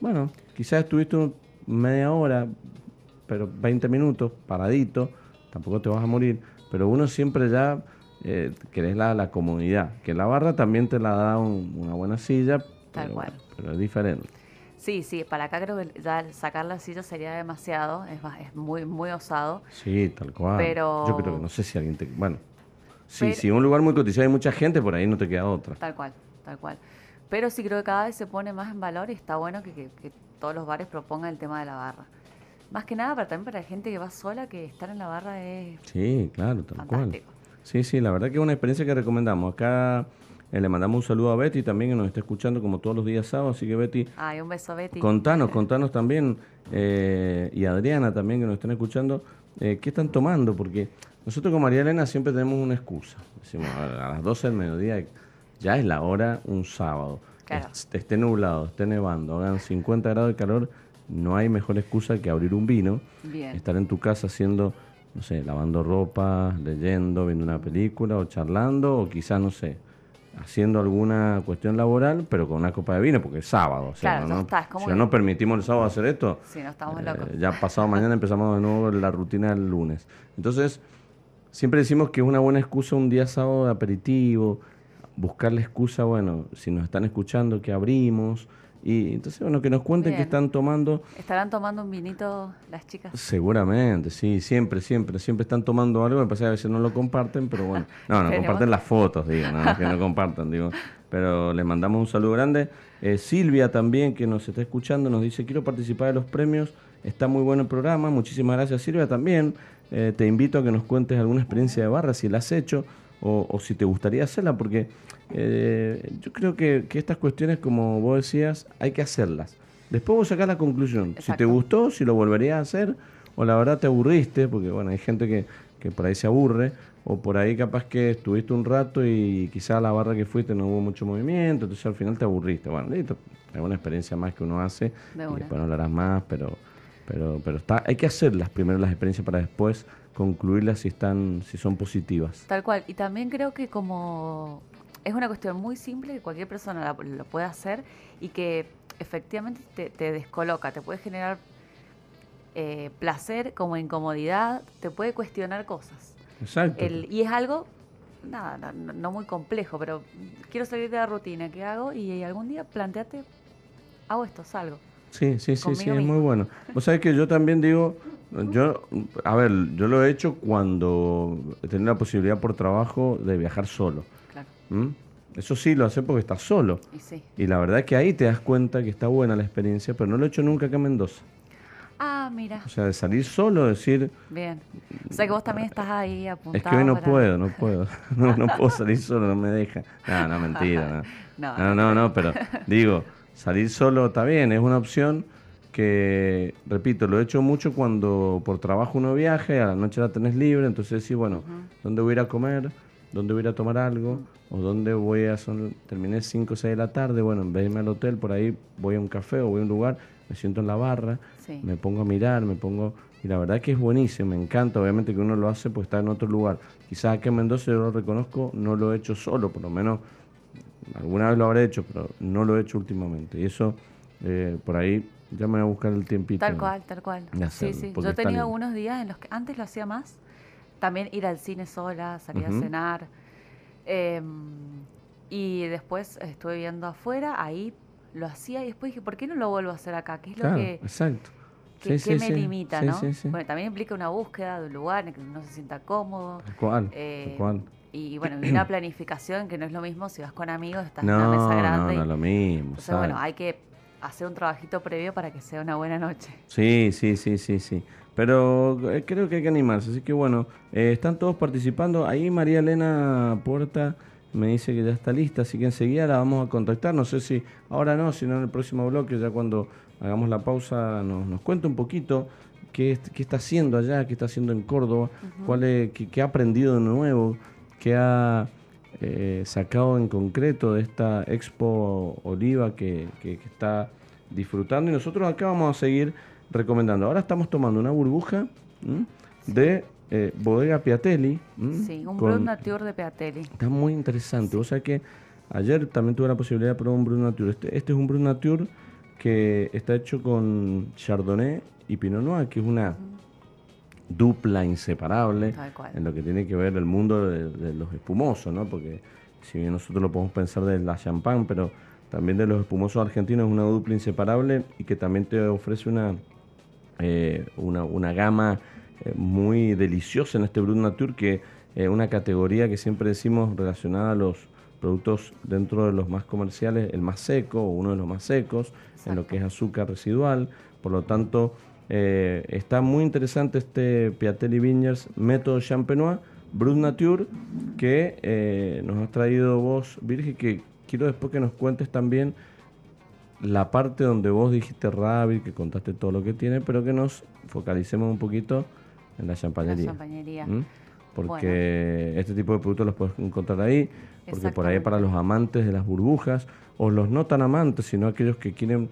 A: Bueno, quizás estuviste media hora, pero 20 minutos, paradito, tampoco te vas a morir, pero uno siempre ya eh, querés la, la comodidad, que la barra también te la da una buena silla,
B: Tal
A: pero,
B: cual.
A: pero es diferente.
B: Sí, sí, para acá creo que ya sacar la silla sería demasiado, es, es muy muy osado.
A: Sí, tal cual. Pero... Yo creo que no sé si alguien te... Bueno, sí, si un lugar muy cotizado hay mucha gente, por ahí no te queda otra.
B: Tal cual, tal cual. Pero sí creo que cada vez se pone más en valor y está bueno que, que, todos los bares propongan el tema de la barra. Más que nada, pero también para la gente que va sola, que estar en la barra es...
A: Sí, claro, tal cual. Sí, sí, la verdad que es una experiencia que recomendamos. Acá eh, le mandamos un saludo a Betty también que nos está escuchando como todos los días sábados, así que Betty...
B: Ay, un beso Betty.
A: Contanos, contanos también, eh, y Adriana también que nos están escuchando, eh, ¿qué están tomando? Porque nosotros con María Elena siempre tenemos una excusa. Decimos, a las 12 del mediodía ya es la hora un sábado. Claro. Esté nublado, esté nevando, hagan 50 grados de calor, no hay mejor excusa que abrir un vino, estar en tu casa haciendo, no sé, lavando ropa, leyendo, viendo una película o charlando, o quizás, no sé, haciendo alguna cuestión laboral, pero con una copa de vino, porque es sábado. O sea, ¿no? si no permitimos el sábado hacer esto,
B: sí, no estamos locos.
A: Eh, ya pasado mañana empezamos de nuevo la rutina del lunes. Entonces, siempre decimos que es una buena excusa un día sábado de aperitivo, buscar la excusa, bueno, si nos están escuchando, que abrimos, y entonces, bueno, que nos cuenten qué están tomando.
B: ¿Estarán tomando un vinito las chicas?
A: Seguramente, sí, siempre, siempre, siempre están tomando algo. Me parece que a veces no lo comparten, pero bueno. No, no comparten las fotos, digo, no, que no compartan, digo. Pero les mandamos un saludo grande. Eh, Silvia también, que nos está escuchando, nos dice, quiero participar de los premios. Está muy bueno el programa. Muchísimas gracias, Silvia, también. Eh, te invito a que nos cuentes alguna experiencia de barra, si la has hecho o, o si te gustaría hacerla, porque eh, yo creo que, estas cuestiones, como vos decías, hay que hacerlas. Después vos sacás la conclusión. Si te gustó, si lo volverías a hacer, o la verdad te aburriste, porque bueno, hay gente que, que por ahí se aburre, o por ahí capaz que estuviste un rato y quizá la barra que fuiste no hubo mucho movimiento, entonces al final te aburriste. Bueno, listo, es una experiencia más que uno hace, y después no lo harás más, pero, pero, pero está, hay que hacerlas primero las experiencias para después concluirlas si están, si son positivas.
B: Tal cual. Y también creo que como es una cuestión muy simple que cualquier persona lo puede hacer y que efectivamente te, descoloca, te puede generar eh, placer como incomodidad, te puede cuestionar cosas.
A: Exacto.
B: y es algo, nada, no, muy complejo, pero quiero salir de la rutina, ¿qué hago? Y algún día planteate, hago esto, salgo.
A: Sí, sí, sí, sí, es muy bueno. Vos sabés que yo también digo, yo, a ver, yo lo he hecho cuando he tenido la posibilidad por trabajo de viajar solo. Claro. ¿Mm? Eso sí lo hace porque estás solo. Y, la verdad es que ahí te das cuenta que está buena la experiencia, pero no lo he hecho nunca acá en Mendoza.
B: Ah, mira.
A: O sea, de salir solo, decir...
B: Bien. O sea, que vos también estás ahí apuntado.
A: Es que hoy no puedo, no puedo. No, no puedo salir solo, no me deja. No, no, mentira. No, no, no, no, pero digo, salir solo está bien, es una opción que, repito, lo he hecho mucho cuando por trabajo uno viaja y a la noche la tenés libre, entonces sí, bueno, ¿dónde voy a ir a comer? ¿Dónde voy a ir a tomar algo? ¿O dónde voy a... Son, terminé 5 o 6 de la tarde, bueno, en vez de irme al hotel, por ahí voy a un café o voy a un lugar, me siento en la barra, me pongo a mirar, me pongo... Y la verdad que es buenísimo, me encanta, obviamente que uno lo hace pues está en otro lugar. Quizás aquí en Mendoza yo lo reconozco, no lo he hecho solo, por lo menos alguna vez lo habré hecho, pero no lo he hecho últimamente. Y eso, eh, por ahí, ya me voy a buscar el tiempito.
B: Tal cual, tal cual. sí, sí. Yo he tenido algunos días en los que antes lo hacía más. También ir al cine sola, salir a cenar. Em, y después estuve viendo afuera, ahí lo hacía y después dije, ¿por qué no lo vuelvo a hacer acá? ¿Qué es lo que...
A: Exacto.
B: ¿Qué, me limita, no? Bueno, también implica una búsqueda de un lugar en que uno se sienta cómodo.
A: ¿Cuál? Eh, ¿Cuál?
B: Y bueno, y una planificación que no es lo mismo si vas con amigos, estás en una mesa grande.
A: No, no es lo mismo.
B: Entonces, bueno, hay que hacer un trabajito previo para que sea una buena noche.
A: Sí, sí, sí, sí, sí. Pero eh, creo que hay que animarse. Así que bueno, eh, están todos participando. Ahí María Elena Puerta me dice que ya está lista, así que enseguida la vamos a contactar. No sé si ahora no, sino en el próximo bloque, ya cuando hagamos la pausa, nos, nos cuenta un poquito qué, qué, está haciendo allá, qué está haciendo en Córdoba, cuál es, qué, ha aprendido de nuevo, qué ha eh, sacado en concreto de esta Expo Oliva que, que, está disfrutando. Y nosotros acá vamos a seguir recomendando. Ahora estamos tomando una burbuja de eh, Bodega Piatelli.
B: Sí, un Brut Nature de Piatelli.
A: Está muy interesante. O sea que ayer también tuve la posibilidad de probar un Brut Nature. Este, este es un Brut Nature que está hecho con Chardonnay y Pinot Noir, que es una dupla inseparable en lo que tiene que ver el mundo de, los espumosos, ¿no? Porque si bien nosotros lo podemos pensar de la champán, pero también de los espumosos argentinos es una dupla inseparable y que también te ofrece una, eh, una, gama eh, muy deliciosa en este Brut Nature, que es una categoría que siempre decimos relacionada a los productos dentro de los más comerciales, el más seco o uno de los más secos, en lo que es azúcar residual. Por lo tanto, eh, está muy interesante este Piatelli Vineyards Método Champenois Brut Nature que eh, nos has traído vos, Virgi, que quiero después que nos cuentes también la parte donde vos dijiste Rabbit, que contaste todo lo que tiene, pero que nos focalicemos un poquito en la champañería. ¿Mm? Porque este tipo de productos los puedes encontrar ahí, porque por ahí para los amantes de las burbujas, o los no tan amantes, sino aquellos que quieren,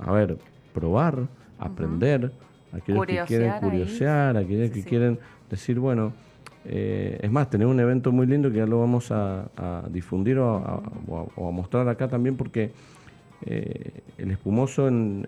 A: a ver, probar aprender, aquellos que quieren curiosear, aquellos que quieren decir, bueno, eh, es más, tener un evento muy lindo que ya lo vamos a, difundir o a, mostrar acá también porque eh, el espumoso en,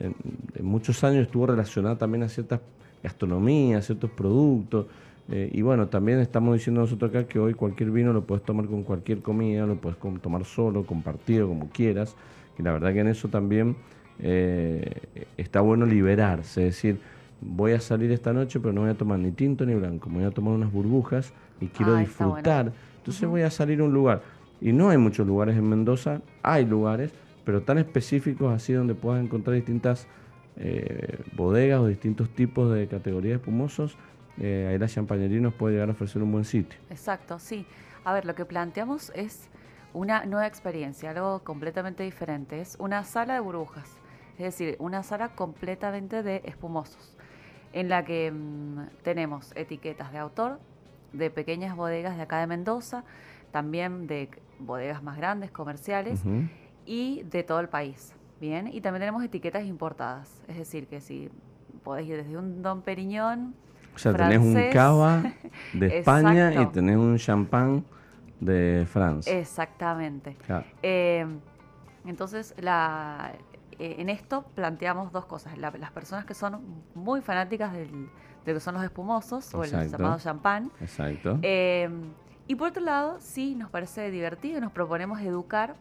A: muchos años estuvo relacionado también a ciertas gastronomías, ciertos productos. Eh, y bueno, también estamos diciendo nosotros acá que hoy cualquier vino lo puedes tomar con cualquier comida, lo puedes tomar solo, compartido, como quieras. Y la verdad que en eso también eh, está bueno liberarse, es decir, voy a salir esta noche pero no voy a tomar ni tinto ni blanco, me voy a tomar unas burbujas y quiero ah, disfrutar, entonces voy a salir a un lugar. Y no hay muchos lugares en Mendoza, hay lugares, pero tan específicos así donde puedas encontrar distintas eh, bodegas o distintos tipos de categorías de espumosos, eh, ahí la champañería nos puede llegar a ofrecer un buen sitio.
B: Exacto, sí. A ver, lo que planteamos es una nueva experiencia, algo completamente diferente. Es una sala de burbujas es decir, una sala completamente de espumosos, en la que mm, tenemos etiquetas de autor, de pequeñas bodegas de acá de Mendoza, también de bodegas más grandes, comerciales, y de todo el país. Bien, y también tenemos etiquetas importadas, es decir, que si podés ir desde un Don Periñón.
A: O sea, tenés un cava de España y tenés un champán de Francia.
B: Exactamente. Eh, entonces, la, eh, en esto planteamos dos cosas. las personas que son muy fanáticas del, de lo que son los espumosos o el llamado champán.
A: Exacto.
B: Em, y por otro lado, sí, nos parece divertido, nos proponemos educar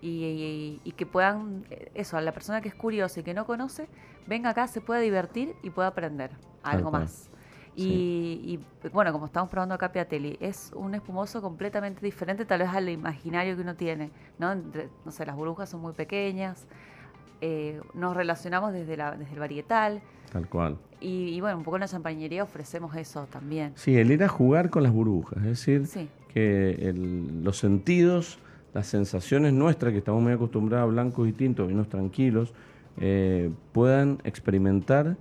B: y, que puedan, eh, eso, a la persona que es curiosa y que no conoce, venga acá, se pueda divertir y pueda aprender algo más. Y, bueno, como estamos probando acá Piatelli, es un espumoso completamente diferente tal vez al imaginario que uno tiene, ¿no? no sé, las burbujas son muy pequeñas, eh, nos relacionamos desde, la, desde el varietal.
A: Tal cual.
B: Y, bueno, un poco en la champañería ofrecemos eso también.
A: Sí, el ir a jugar con las burbujas, es decir, que los sentidos, las sensaciones nuestras, que estamos muy acostumbrados a blancos y tintos, vinos tranquilos, eh, puedan experimentar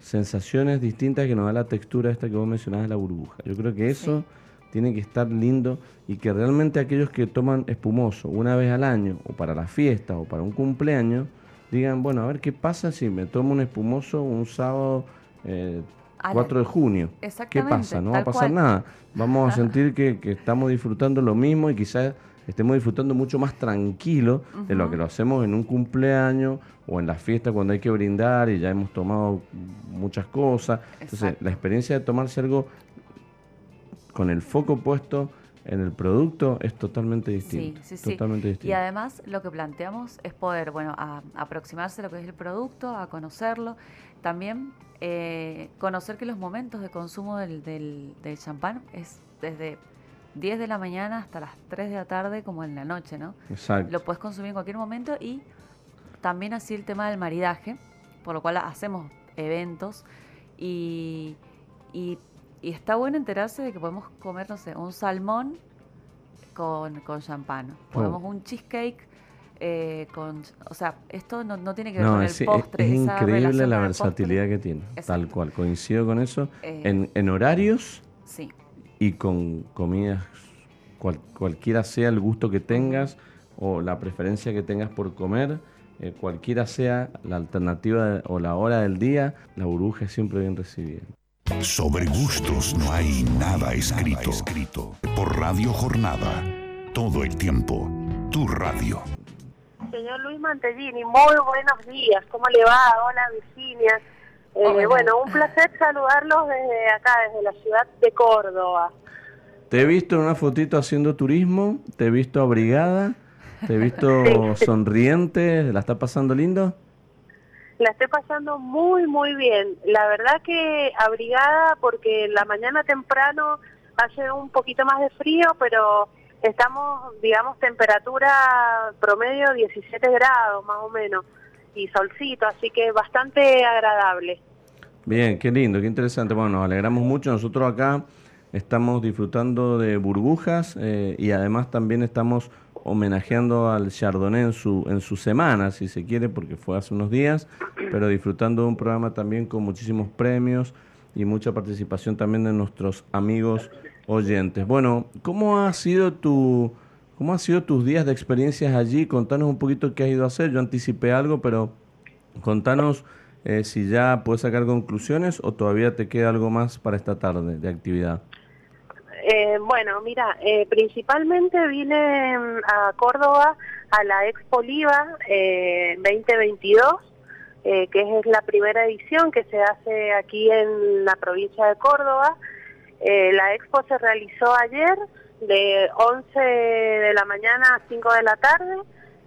A: sensaciones distintas que nos da la textura esta que vos mencionabas de la burbuja. Yo creo que eso tiene que estar lindo y que realmente aquellos que toman espumoso una vez al año o para la fiesta o para un cumpleaños, digan, bueno, a ver qué pasa si me tomo un espumoso un sábado 4 eh, de junio. ¿Qué pasa? No va a pasar nada. Vamos a sentir que, que estamos disfrutando lo mismo y quizás estemos disfrutando mucho más tranquilo de lo que lo hacemos en un cumpleaños o en la fiesta cuando hay que brindar y ya hemos tomado muchas cosas. Entonces, la experiencia de tomarse algo con el foco puesto en el producto es totalmente distinto. Sí, sí, totalmente distinto.
B: Y además lo que planteamos es poder, bueno, aproximarse a lo que es el producto, a conocerlo. También eh, conocer que los momentos de consumo del, del, del champán es desde 10 de la mañana hasta las 3 de la tarde como en la noche, ¿no?
A: Exacto.
B: Lo puedes consumir en cualquier momento y también así el tema del maridaje, por lo cual hacemos eventos y, y, está bueno enterarse de que podemos comer, no sé, un salmón con, con champán, oh. podemos un cheesecake eh, con, o sea, esto no, tiene que ver con el postre.
A: Es, increíble la versatilidad que tiene, tal cual, coincido con eso, eh, en, en horarios.
B: Sí
A: y con comidas, cualquiera sea el gusto que tengas o la preferencia que tengas por comer, eh, cualquiera sea la alternativa o la hora del día, la burbuja es siempre bien recibida.
C: Sobre gustos no hay nada escrito. Por Radio Jornada, todo el tiempo, tu radio.
D: Señor Luis Mantellini, muy buenos días. ¿Cómo le va? Hola, Virginia. Eh, bueno, un placer saludarlos desde acá, desde la ciudad de Córdoba.
A: Te he visto en una fotito haciendo turismo, te he visto abrigada, te he visto sonriente, ¿la está pasando lindo?
D: La estoy pasando muy, muy bien. La verdad que abrigada porque la mañana temprano hace un poquito más de frío, pero estamos, digamos, temperatura promedio 17 grados más o menos y solcito, así que bastante agradable.
A: Bien, qué lindo, qué interesante. Bueno, nos alegramos mucho. Nosotros acá estamos disfrutando de burbujas eh, y además también estamos homenajeando al Chardonnay en su, en su semana, si se quiere, porque fue hace unos días, pero disfrutando de un programa también con muchísimos premios y mucha participación también de nuestros amigos oyentes. Bueno, ¿cómo ha sido tu ¿Cómo han sido tus días de experiencias allí? Contanos un poquito qué has ido a hacer. Yo anticipé algo, pero contanos eh, si ya puedes sacar conclusiones o todavía te queda algo más para esta tarde de actividad.
D: Eh, bueno, mira, eh, principalmente vine mm, a Córdoba a la Expo Liva 2022, que es la primera edición que se hace aquí en la provincia de Córdoba. la Expo se realizó ayer de 11 de la mañana a 5 de la tarde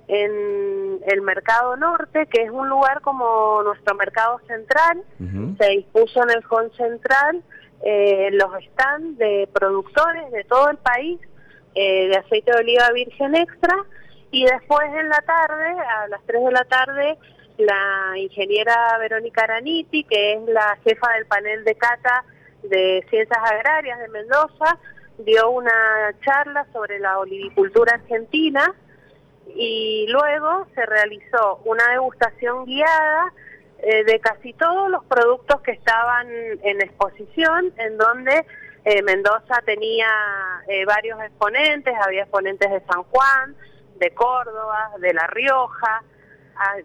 D: en el Mercado Norte, que es un lugar como nuestro mercado central. Se dispuso en el hall central eh, los stands de productores de todo el país eh, de aceite de oliva virgen extra y después en la tarde, a las 3 de la tarde, la ingeniera Verónica Araniti, que es la jefa del panel de cata de ciencias agrarias de Mendoza, dio una charla sobre la olivicultura argentina y luego se realizó una degustación guiada eh, de casi todos los productos que estaban en exposición, en donde eh, Mendoza tenía eh, varios exponentes, había exponentes de San Juan, de Córdoba, de La Rioja,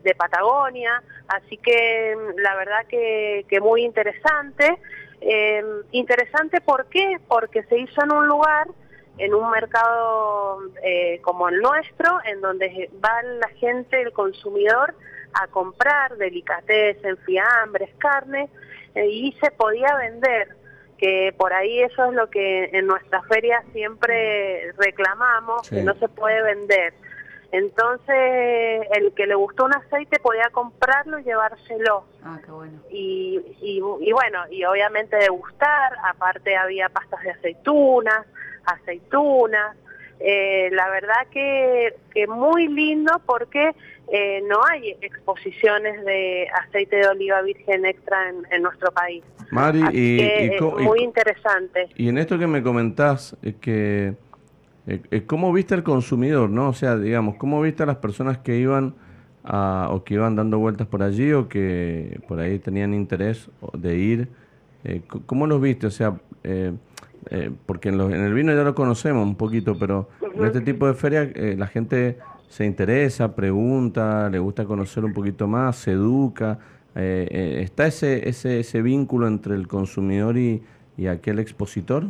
D: de Patagonia, así que mm, la verdad que, que muy interesante. Eh, interesante, ¿por qué? Porque se hizo en un lugar, en un mercado eh, como el nuestro, en donde va la gente, el consumidor, a comprar delicatessen, fiambres, carne, eh, y se podía vender que por ahí eso es lo que en nuestra feria siempre reclamamos, que no se puede vender. Entonces, el que le gustó un aceite podía comprarlo y llevárselo.
B: Ah, qué bueno.
D: Y, y, bueno, y obviamente degustar, aparte había pastas de aceitunas, aceitunas. Eh, la verdad que, que muy lindo porque eh, no hay exposiciones de aceite de oliva virgen extra en, nuestro país.
A: Mari, y,
D: muy interesante.
A: Y en esto que me comentás, es que eh, eh, ¿Cómo viste al consumidor, no? O sea, digamos, ¿cómo viste a las personas que iban a, o que iban dando vueltas por allí o que por ahí tenían interés de ir? Eh, ¿Cómo los viste? O sea, porque en, en, el vino ya lo conocemos un poquito, pero en este tipo de ferias la gente se interesa, pregunta, le gusta conocer un poquito más, se educa. ¿Está ese, ese, ese vínculo entre el consumidor y, y aquel expositor?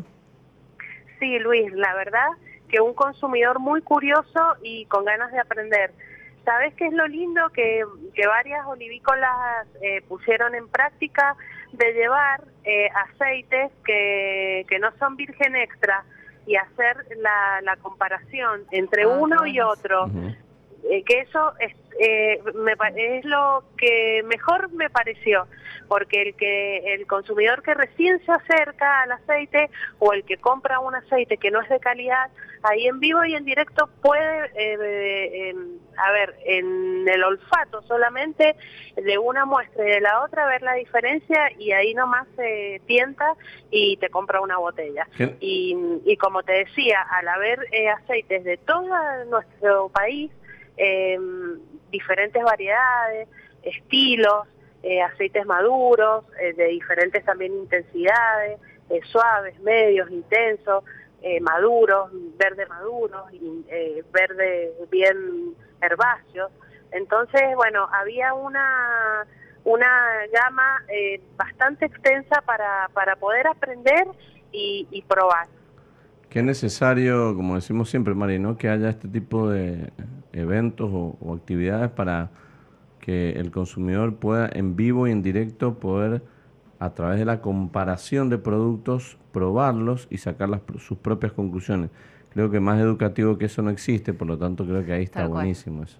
D: Sí, Luis, la verdad que un consumidor muy curioso y con ganas de aprender. ¿Sabes qué es lo lindo? Que, que varias olivícolas eh, pusieron en práctica de llevar eh, aceites que, que no son virgen extra y hacer la, la comparación entre ah, uno y otro. Eh, que eso es, eh, me, es lo que mejor me pareció, porque el que el consumidor que recién se acerca al aceite o el que compra un aceite que no es de calidad, ahí en vivo y en directo puede, eh, a ver, en el olfato solamente de una muestra y de la otra ver la diferencia y ahí nomás se tienta y te compra una botella. Y, y como te decía, al haber aceites de todo nuestro país, eh, diferentes variedades, estilos, eh, aceites maduros, eh, de diferentes también intensidades, eh, suaves, medios, intensos, maduros, verde maduros, verde bien herbáceos. Entonces, bueno, había una una gama bastante extensa para, para poder aprender y probar.
A: Qué necesario, como decimos siempre, Mari, ¿no? que haya este tipo de eventos o, actividades para que el consumidor pueda en vivo y en directo poder a través de la comparación de productos probarlos y sacar las, sus propias conclusiones. Creo que más educativo que eso no existe, por lo tanto creo que ahí está buenísimo eso.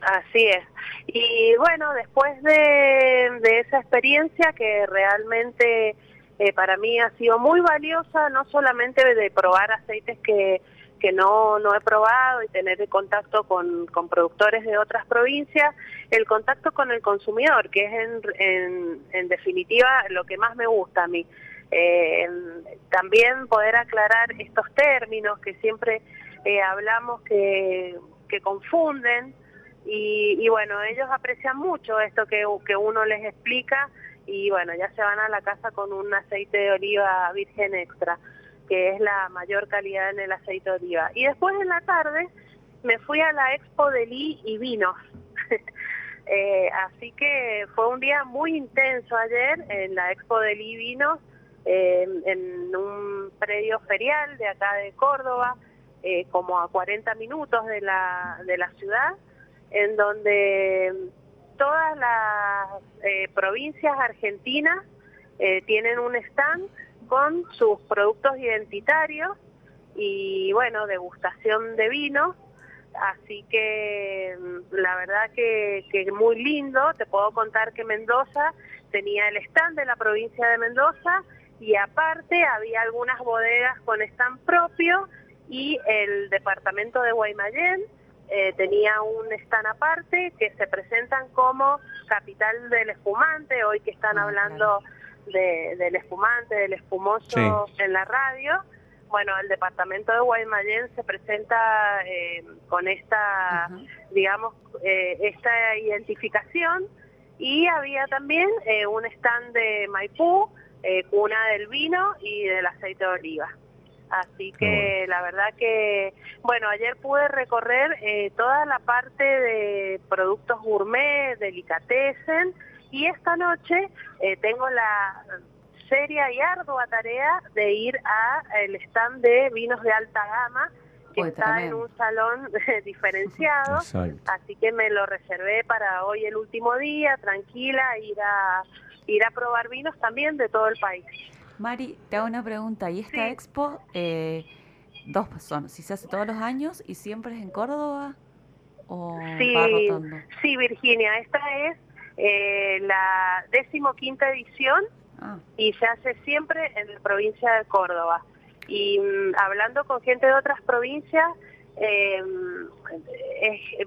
D: Así es. Y bueno, después de, de esa experiencia que realmente eh, para mí ha sido muy valiosa, no solamente de probar aceites que que no, no he probado y tener contacto con, con, productores de otras provincias, el contacto con el consumidor, que es en, en, definitiva lo que más me gusta a mí. Eh, también poder aclarar estos términos que siempre eh, hablamos que, que confunden y, y, bueno, ellos aprecian mucho esto que, que uno les explica y bueno, ya se van a la casa con un aceite de oliva virgen extra que es la mayor calidad en el aceite de oliva. Y después en la tarde me fui a la Expo de Lee y vinos. eh, así que fue un día muy intenso ayer en la Expo de Lee y Vinos, eh, en un predio ferial de acá de Córdoba, eh, como a 40 minutos de la, de la ciudad, en donde todas las eh, provincias argentinas tienen un stand con sus productos identitarios y bueno, degustación de vino. Así que mm, la verdad que, que muy lindo. Te puedo contar que Mendoza tenía el stand de la provincia de Mendoza y aparte había algunas bodegas con stand propio y el departamento de Guaymallén eh, tenía un stand aparte que se presentan como capital del espumante, hoy que están ah, hablando del espumante, del espumoso en la radio. Bueno, el departamento de Guaymallén se presenta eh, con esta, digamos, eh, esta identificación y había también eh, un stand de Maipú, cuna del vino y del aceite de oliva. Así que la verdad que, bueno, ayer pude recorrer toda la parte de productos gourmet, delicatessen, y esta noche eh, tengo la seria y ardua tarea de ir a el stand de vinos de alta gama que está en un salón diferenciado, así que me lo reservé para hoy el último día, tranquila, ir a ir a probar vinos también de todo el país.
B: Mari, te hago una pregunta. ¿Y esta expo, eh, dos personas, si se hace todos los años y siempre es en Córdoba o
D: sí,
B: va rotando?
D: Sí, Virginia, esta es eh, la decimoquinta edición ah. y se hace siempre en la provincia de Córdoba. Y mm, hablando con gente de otras provincias, eh,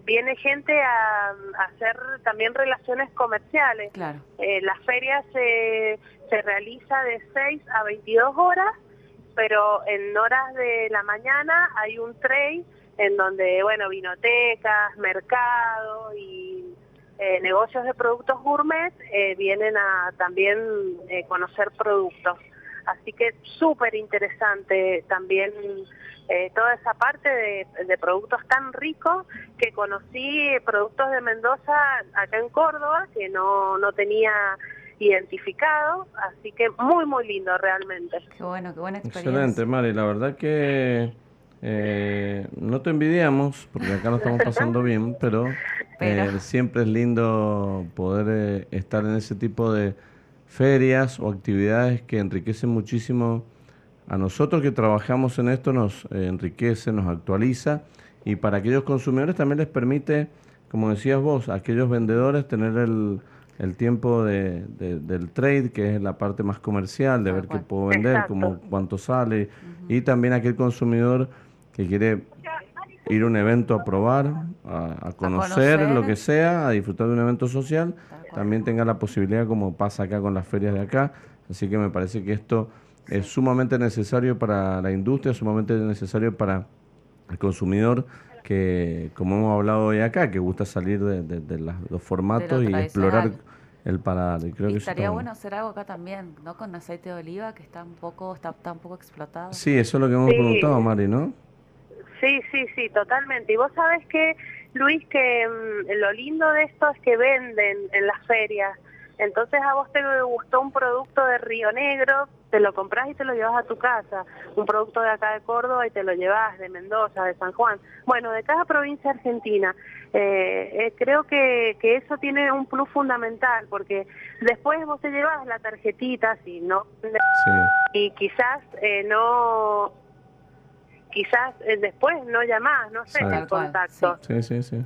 D: viene gente a, hacer también relaciones comerciales.
B: Claro.
D: Eh, la feria se, se realiza de 6 a 22 horas, pero en horas de la mañana hay un trade en donde, bueno, vinotecas, mercados y eh, negocios de productos gourmet eh, vienen a también eh, conocer productos. Así que súper interesante también eh, toda esa parte de, productos tan ricos que conocí productos de Mendoza acá en Córdoba que no, no tenía identificado, así que muy muy lindo realmente.
B: Qué bueno, qué buena experiencia.
A: Excelente, Mari, la verdad que eh, no te envidiamos, porque acá lo estamos pasando bien, pero, eh, siempre es lindo poder estar en ese tipo de ferias o actividades que enriquecen muchísimo a nosotros que trabajamos en esto nos eh, enriquece, nos actualiza y para aquellos consumidores también les permite, como decías vos, a aquellos vendedores tener el, el tiempo de, del trade, que es la parte más comercial, de ver qué puedo vender, cómo, cuánto sale, y también aquel consumidor que quiere ir a un evento a probar, a, conocer, lo que sea, a disfrutar de un evento social, también tenga la posibilidad, como pasa acá con las ferias de acá. Así que me parece que esto es sumamente necesario para la industria, sumamente necesario para el consumidor que, como hemos hablado hoy acá, que gusta salir de, los formatos y explorar el paladar.
B: creo que estaría bueno hacer algo acá también, ¿no? Con aceite de oliva, que está un poco, está, un poco explotado.
A: Sí, eso es lo que hemos preguntado, Mari, ¿no?
D: Sí, sí, sí, totalmente. Y vos sabés que, Luis, que mm, lo lindo de esto es que venden en las ferias. Entonces a vos te gustó un producto de Río Negro, te lo compras y te lo llevas a tu casa. Un producto de acá de Córdoba y te lo llevas de Mendoza, de San Juan. Bueno, de cada provincia argentina. Eh, eh, creo que, que eso tiene un plus fundamental porque después vos te llevas la tarjetita, si no, y quizás eh, no, quizás después no llamás, no sé, el contacto.
A: Sí, sí, sí.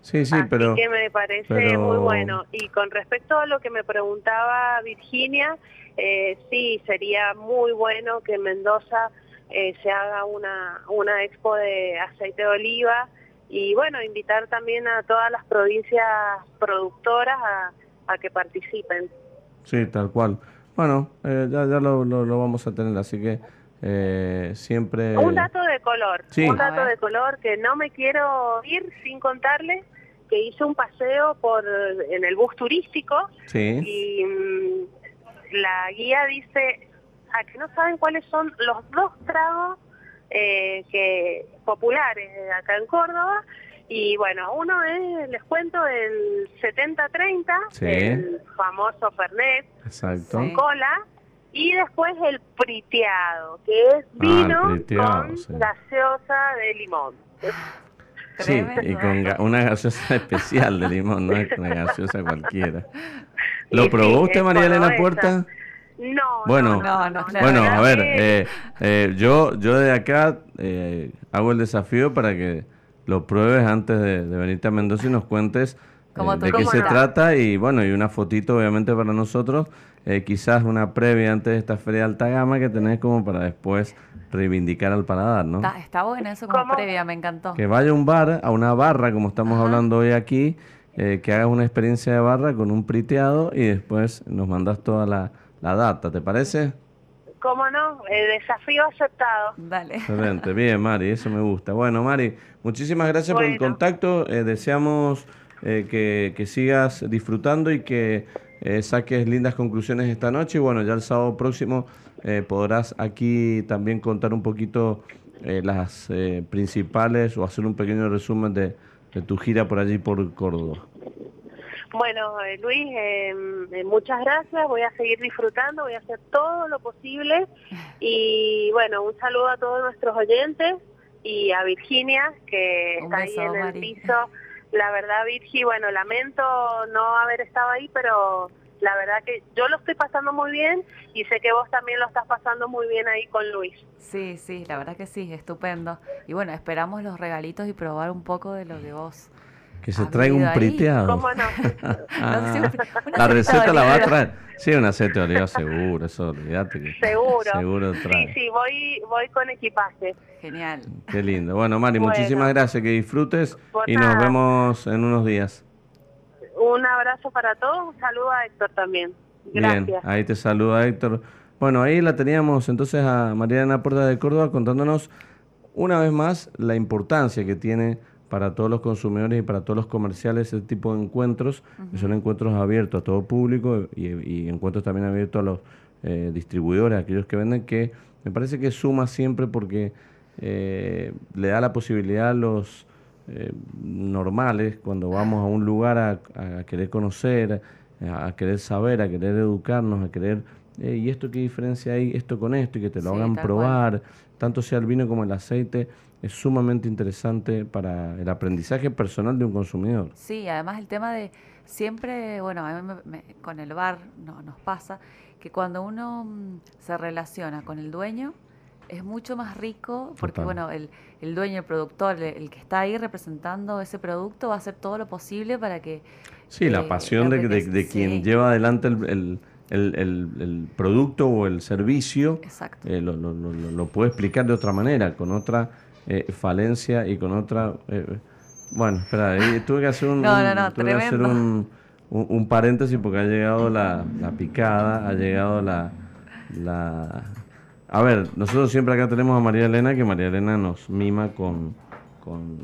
A: Sí, sí, Así pero...
D: que me parece muy bueno. Y con respecto a lo que me preguntaba Virginia, eh, sí, sería muy bueno que en Mendoza eh, se haga una, una expo de aceite de oliva y bueno, invitar también a todas las provincias productoras a, a que participen.
A: Sí, tal cual. Bueno, eh, ya, ya lo, lo, vamos a tener, así que eh, siempre...
D: Un dato de color, un dato de color que no me quiero ir sin contarle que hice un paseo por en el bus turístico y mm, la guía dice a que no saben cuáles son los dos tragos eh, que populares acá en Córdoba y bueno, uno es, les cuento, el 70-30, el famoso Fernet con cola, y después el priteado, que es ah, vino con gaseosa de limón.
A: Sí, y con una gaseosa especial de limón, no es una gaseosa cualquiera. ¿Lo probó usted, María Elena Puerta?
D: No,
A: bueno, no, bueno, a ver, eh, eh, yo, yo de acá eh, hago el desafío para que lo pruebes antes de, venirte a Mendoza y nos cuentes de qué se trata y bueno, y una fotito obviamente para nosotros, quizás una previa antes de esta feria de alta gama que tenés como para después reivindicar al paladar, ¿no?
B: Está, está bueno eso como previa, me encantó.
A: Que vaya a un bar, a una barra, como estamos hablando hoy aquí, eh, que hagas una experiencia de barra con un priteado y después nos mandas toda la, data, ¿te parece?
D: ¿Cómo no? El desafío aceptado.
B: Dale.
A: Excelente, bien, Mari, eso me gusta. Bueno, Mari, muchísimas gracias por el contacto. Eh, deseamos eh, que, que, sigas disfrutando y que saques lindas conclusiones esta noche. Y bueno, ya el sábado próximo eh, podrás aquí también contar un poquito eh, las eh, principales o hacer un pequeño resumen de, tu gira por allí por Córdoba.
D: Bueno, Luis, muchas gracias. Voy a seguir disfrutando, voy a hacer todo lo posible. Y bueno, un saludo a todos nuestros oyentes. y a Virginia, que está ahí en el piso. La verdad, Virgi, bueno, lamento no haber estado ahí, pero la verdad que yo lo estoy pasando muy bien y sé que vos también lo estás pasando muy bien ahí con Luis.
B: Sí, sí, la verdad que sí, estupendo. Y bueno, esperamos los regalitos y probar un poco de lo de vos
A: que se traiga un priteado.
D: ¿Cómo no?
A: Ah, la receta la va a traer. Sí, un aceite de oliva seguro, eso olvídate que
D: seguro.
A: Seguro
D: trae. Sí, sí, voy, voy con equipaje.
B: Genial.
A: Qué lindo. Bueno, Mari, muchísimas gracias, que disfrutes y nos vemos en unos días.
D: Un abrazo para todos, un saludo a Héctor también. Gracias. Bien,
A: ahí te saluda Héctor. Bueno, ahí la teníamos entonces a Mariana Puerta de Córdoba contándonos una vez más la importancia que tiene para todos los consumidores y para todos los comerciales ese tipo de encuentros, que son encuentros abiertos a todo público y, encuentros también abiertos a los eh, distribuidores, aquellos que venden, que me parece que suma siempre porque eh, le da la posibilidad a los eh, normales, cuando vamos a un lugar a, querer conocer, a, querer saber, a querer educarnos, a querer, ¿y esto qué diferencia hay esto con esto? Y que te lo hagan probar, tanto sea el vino como el aceite es sumamente interesante para el aprendizaje personal de un consumidor.
B: Sí, además el tema de siempre, bueno, a mí con el bar no, nos pasa que cuando uno mm, se relaciona con el dueño es mucho más rico porque, bueno, el, el, dueño, el productor, el, que está ahí representando ese producto va a hacer todo lo posible para que...
A: Sí, la eh, pasión de, de, quien lleva adelante el, el, el, producto o el servicio eh, lo, lo, lo, lo, puede explicar de otra manera, con otra eh, falencia y con otra... Eh, bueno, espera, tuve que hacer un, hacer un, paréntesis porque ha llegado la, picada, ha llegado la, la... A ver, nosotros siempre acá tenemos a María Elena, que María Elena nos mima con, con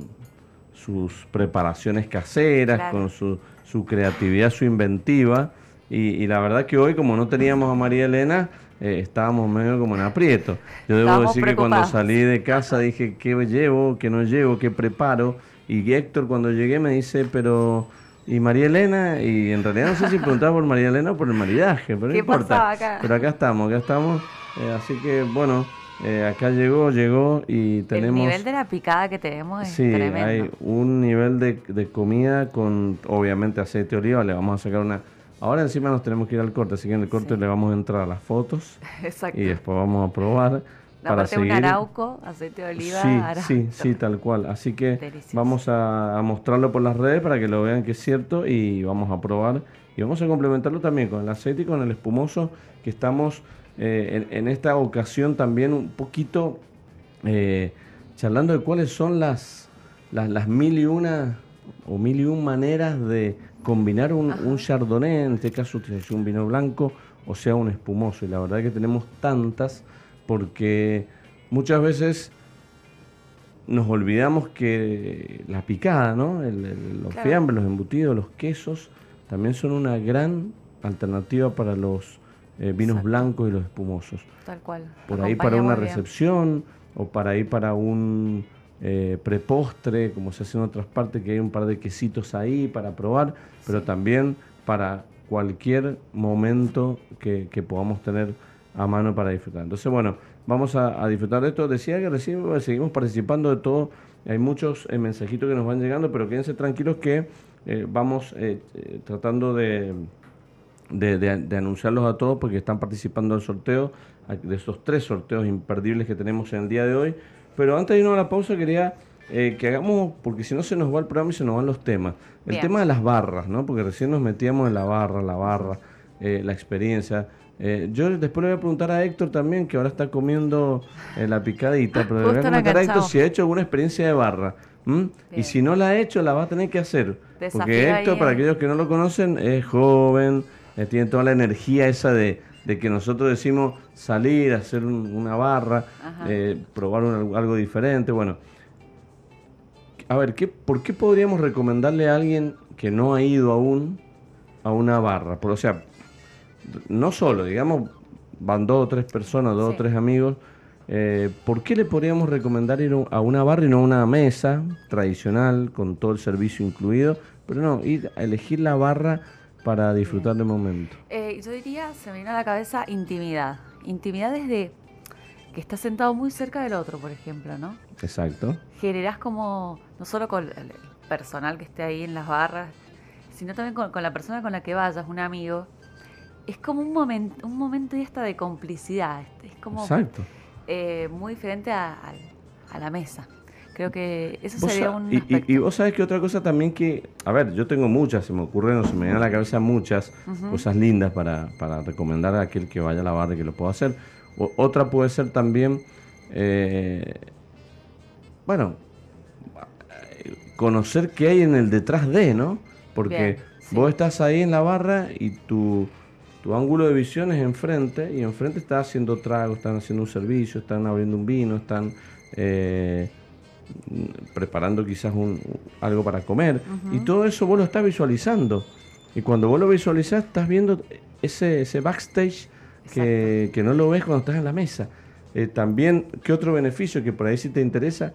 A: sus preparaciones caseras, con su, su creatividad, su inventiva. Y, y, la verdad que hoy, como no teníamos a María Elena, eh, estábamos medio como en aprieto. Yo debo decir que cuando salí de casa dije, ¿qué llevo? ¿Qué no llevo? ¿Qué preparo? Y Héctor cuando llegué me dice, pero... ¿Y María Elena? Y en realidad no sé si preguntaba por María Elena o por el maridaje, pero no importa. Acá? Pero acá estamos, acá estamos. Eh, así que bueno, eh, acá llegó, llegó y tenemos...
B: El nivel de la picada que tenemos es
A: sí, hay un nivel de, de comida con obviamente aceite de oliva, le vamos a sacar una Ahora encima nos tenemos que ir al corte, así que en el corte le vamos a entrar a las fotos. Exacto. Y después vamos a probar. para seguir. un
B: arauco, aceite de oliva.
A: Sí, sí, sí, tal cual. Así que vamos a, mostrarlo por las redes para que lo vean que es cierto y vamos a probar. Y vamos a complementarlo también con el aceite y con el espumoso que estamos eh, en, esta ocasión también un poquito eh, charlando de cuáles son las, las, las mil y una o mil y un maneras de combinar un, un, chardonnay, en este caso un vino blanco, o sea un espumoso. Y la verdad es que tenemos tantas porque muchas veces nos olvidamos que la picada, ¿no? los fiambres, los embutidos, los quesos, también son una gran alternativa para los eh, vinos blancos y los espumosos.
B: Tal cual.
A: Por ahí para una recepción o para ir para un eh, prepostre, como se hace en otras partes, que hay un par de quesitos ahí para probar, pero también para cualquier momento que, podamos tener a mano para disfrutar. Entonces, bueno, vamos a, disfrutar de esto. Decía que recién seguimos participando de todo. Hay muchos eh, mensajitos que nos van llegando, pero quédense tranquilos que eh, vamos tratando de, de, de, anunciarlos a todos porque están participando del sorteo, de estos tres sorteos imperdibles que tenemos en el día de hoy. Pero antes de irnos a la pausa quería eh, que hagamos, porque si no se nos va el programa y se nos van los temas. El tema de las barras, ¿no? Porque recién nos metíamos en la barra, la barra, eh, la experiencia. Eh, yo después le voy a preguntar a Héctor también, que ahora está comiendo la picadita, pero le voy a preguntar a Héctor si ha hecho alguna experiencia de barra. Y si no la ha hecho, la va a tener que hacer. porque Héctor, para aquellos que no lo conocen, es joven, tiene toda la energía esa de, de que nosotros decimos salir, hacer una barra, eh, probar algo diferente. Bueno, a ver, ¿qué, ¿por qué podríamos recomendarle a alguien que no ha ido aún a una barra? Por, o sea, no solo, digamos, van dos o tres personas, dos o tres amigos. Eh, ¿Por qué le podríamos recomendar ir a una barra y no a una mesa tradicional con todo el servicio incluido? Pero no, ir a elegir la barra para disfrutar del momento?
B: Eh, yo diría, se me viene a la cabeza intimidad. Intimidad desde que está sentado muy cerca del otro, por ejemplo, ¿no?
A: Exacto.
B: Generás como, no solo con el personal que esté ahí en las barras, sino también con, la persona con la que vayas, un amigo. Es como un momento, un momento y esta de complicidad. Es como
A: Exacto.
B: Eh, muy diferente a, la mesa. Creo que eso sería un.
A: Y, y, vos sabés que otra cosa también que. A ver, yo tengo muchas, se me ocurren o se me vienen a la cabeza muchas cosas lindas para, para, recomendar a aquel que vaya a la barra y que lo pueda hacer. Otra puede ser también. Eh, bueno, conocer qué hay en el detrás de, ¿no? Porque vos estás ahí en la barra y tu, tu ángulo de visión es enfrente y enfrente está haciendo trago, están haciendo un servicio, están abriendo un vino, están eh, preparando quizás un, algo para comer y todo eso vos lo estás visualizando. Y cuando vos lo visualizás estás viendo ese, ese backstage que, que, no lo ves cuando estás en la mesa. Eh, también, ¿qué otro beneficio que por ahí si te interesa?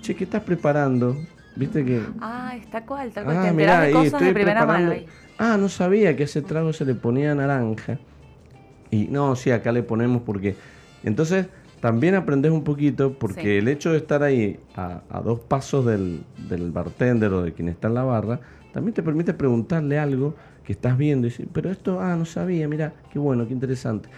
A: Che, ¿qué estás preparando? ¿Viste que.?
B: Ah, está cual, tal cual. Ah, mirá, de cosas de primera mano.
A: Ah, no sabía que ese trago se le ponía naranja. Y no, sí, acá le ponemos porque. Entonces, también aprendes un poquito porque el hecho de estar ahí a, dos pasos del, del, bartender o de quien está en la barra, también te permite preguntarle algo que estás viendo y decir, pero esto, ah, no sabía, mira, qué bueno, qué interesante.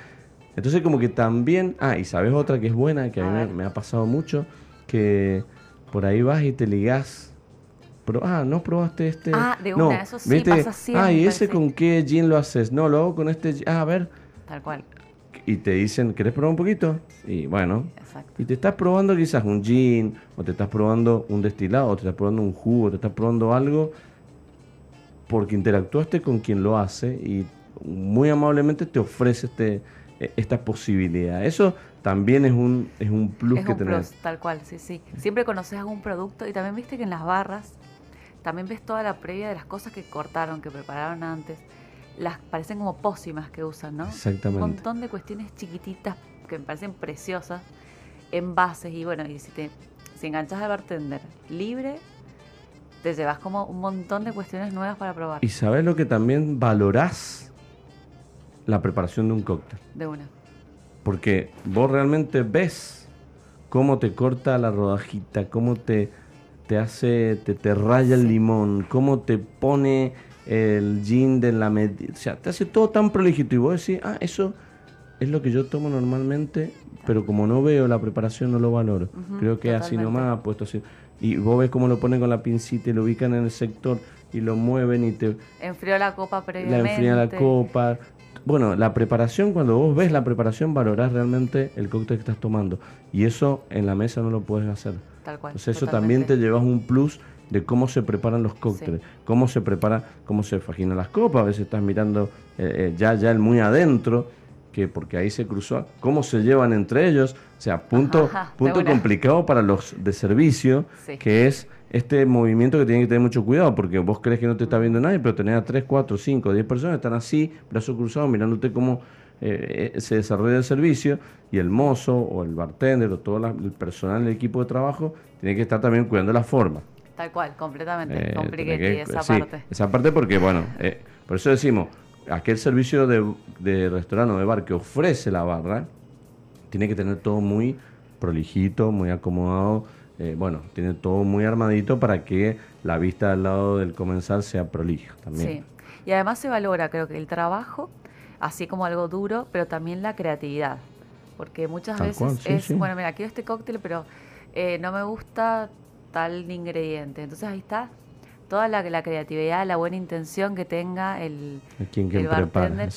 A: Entonces, como que también. Ah, y sabes otra que es buena, que a, mí me ha pasado mucho, que por ahí vas y te ligás. Pero, ah, no probaste este.
B: Ah, de una, eso sí pasa siempre.
A: Ah, ¿y ese con qué gin lo haces? No, lo hago con este. Ah, a ver.
B: Tal cual.
A: Y te dicen, ¿querés probar un poquito? Y bueno. Exacto. Y te estás probando quizás un gin, o te estás probando un destilado, o te estás probando un jugo, o te estás probando algo porque interactuaste con quien lo hace y muy amablemente te ofrece este, e, esta posibilidad. Eso también es un, es un plus que tenés.
B: tal cual, sí, sí. Siempre conoces algún producto y también viste que en las barras también ves toda la previa de las cosas que cortaron, que prepararon antes. Las parecen como pócimas que usan, ¿no?
A: Exactamente.
B: Un montón de cuestiones chiquititas que me parecen preciosas, envases y bueno, y si te si enganchas al bartender libre, te llevas como un montón de cuestiones nuevas para probar.
A: Y sabes lo que también valorás la preparación de un cóctel.
B: De una.
A: Porque vos realmente ves cómo te corta la rodajita, cómo te, te hace, te, te raya el limón, cómo te pone el gin de la medida. O sea, te hace todo tan prolijito y vos decís, ah, eso es lo que yo tomo normalmente, pero como no veo la preparación no lo valoro. Creo que así nomás, puesto así. Y vos ves cómo lo ponen con la pincita y lo ubican en el sector y lo mueven y te...
B: Enfrió la copa previamente.
A: La enfría la copa, bueno, la preparación, cuando vos ves la preparación, valorás realmente el cóctel que estás tomando. Y eso en la mesa no lo puedes hacer.
B: Tal cual.
A: Entonces eso también te llevas un plus de cómo se preparan los cócteles, cómo se prepara, cómo se fajinan las copas. A veces estás mirando eh, eh, ya, ya el muy adentro, que porque ahí se cruzó, cómo se llevan entre ellos. O sea, punto, punto complicado para los de servicio, que es este movimiento que tiene que tener mucho cuidado, porque vos crees que no te está viendo nadie, pero tenés a 3, 4, 5, 10 personas, están así, brazos cruzados, mirándote cómo eh, eh, se desarrolla el servicio, y el mozo o el bartender o todo el personal del equipo de trabajo tiene que estar también cuidando la forma.
B: Tal cual, completamente. Eh, esa parte.
A: Esa parte porque, bueno, eh, por eso decimos, aquel servicio de, de restaurante o de bar que ofrece la barra, tiene que tener todo muy prolijito, muy acomodado, eh, bueno, tiene todo muy armadito para que la vista al lado del comensal sea prolija también. Sí,
B: y además se valora, creo que el trabajo, así como algo duro, pero también la creatividad. Porque muchas veces es, bueno, mira, quiero este cóctel, pero eh, no me gusta tal ingrediente. Entonces ahí está toda la, la, creatividad, la buena intención que tenga el,
A: quien, quien bartender,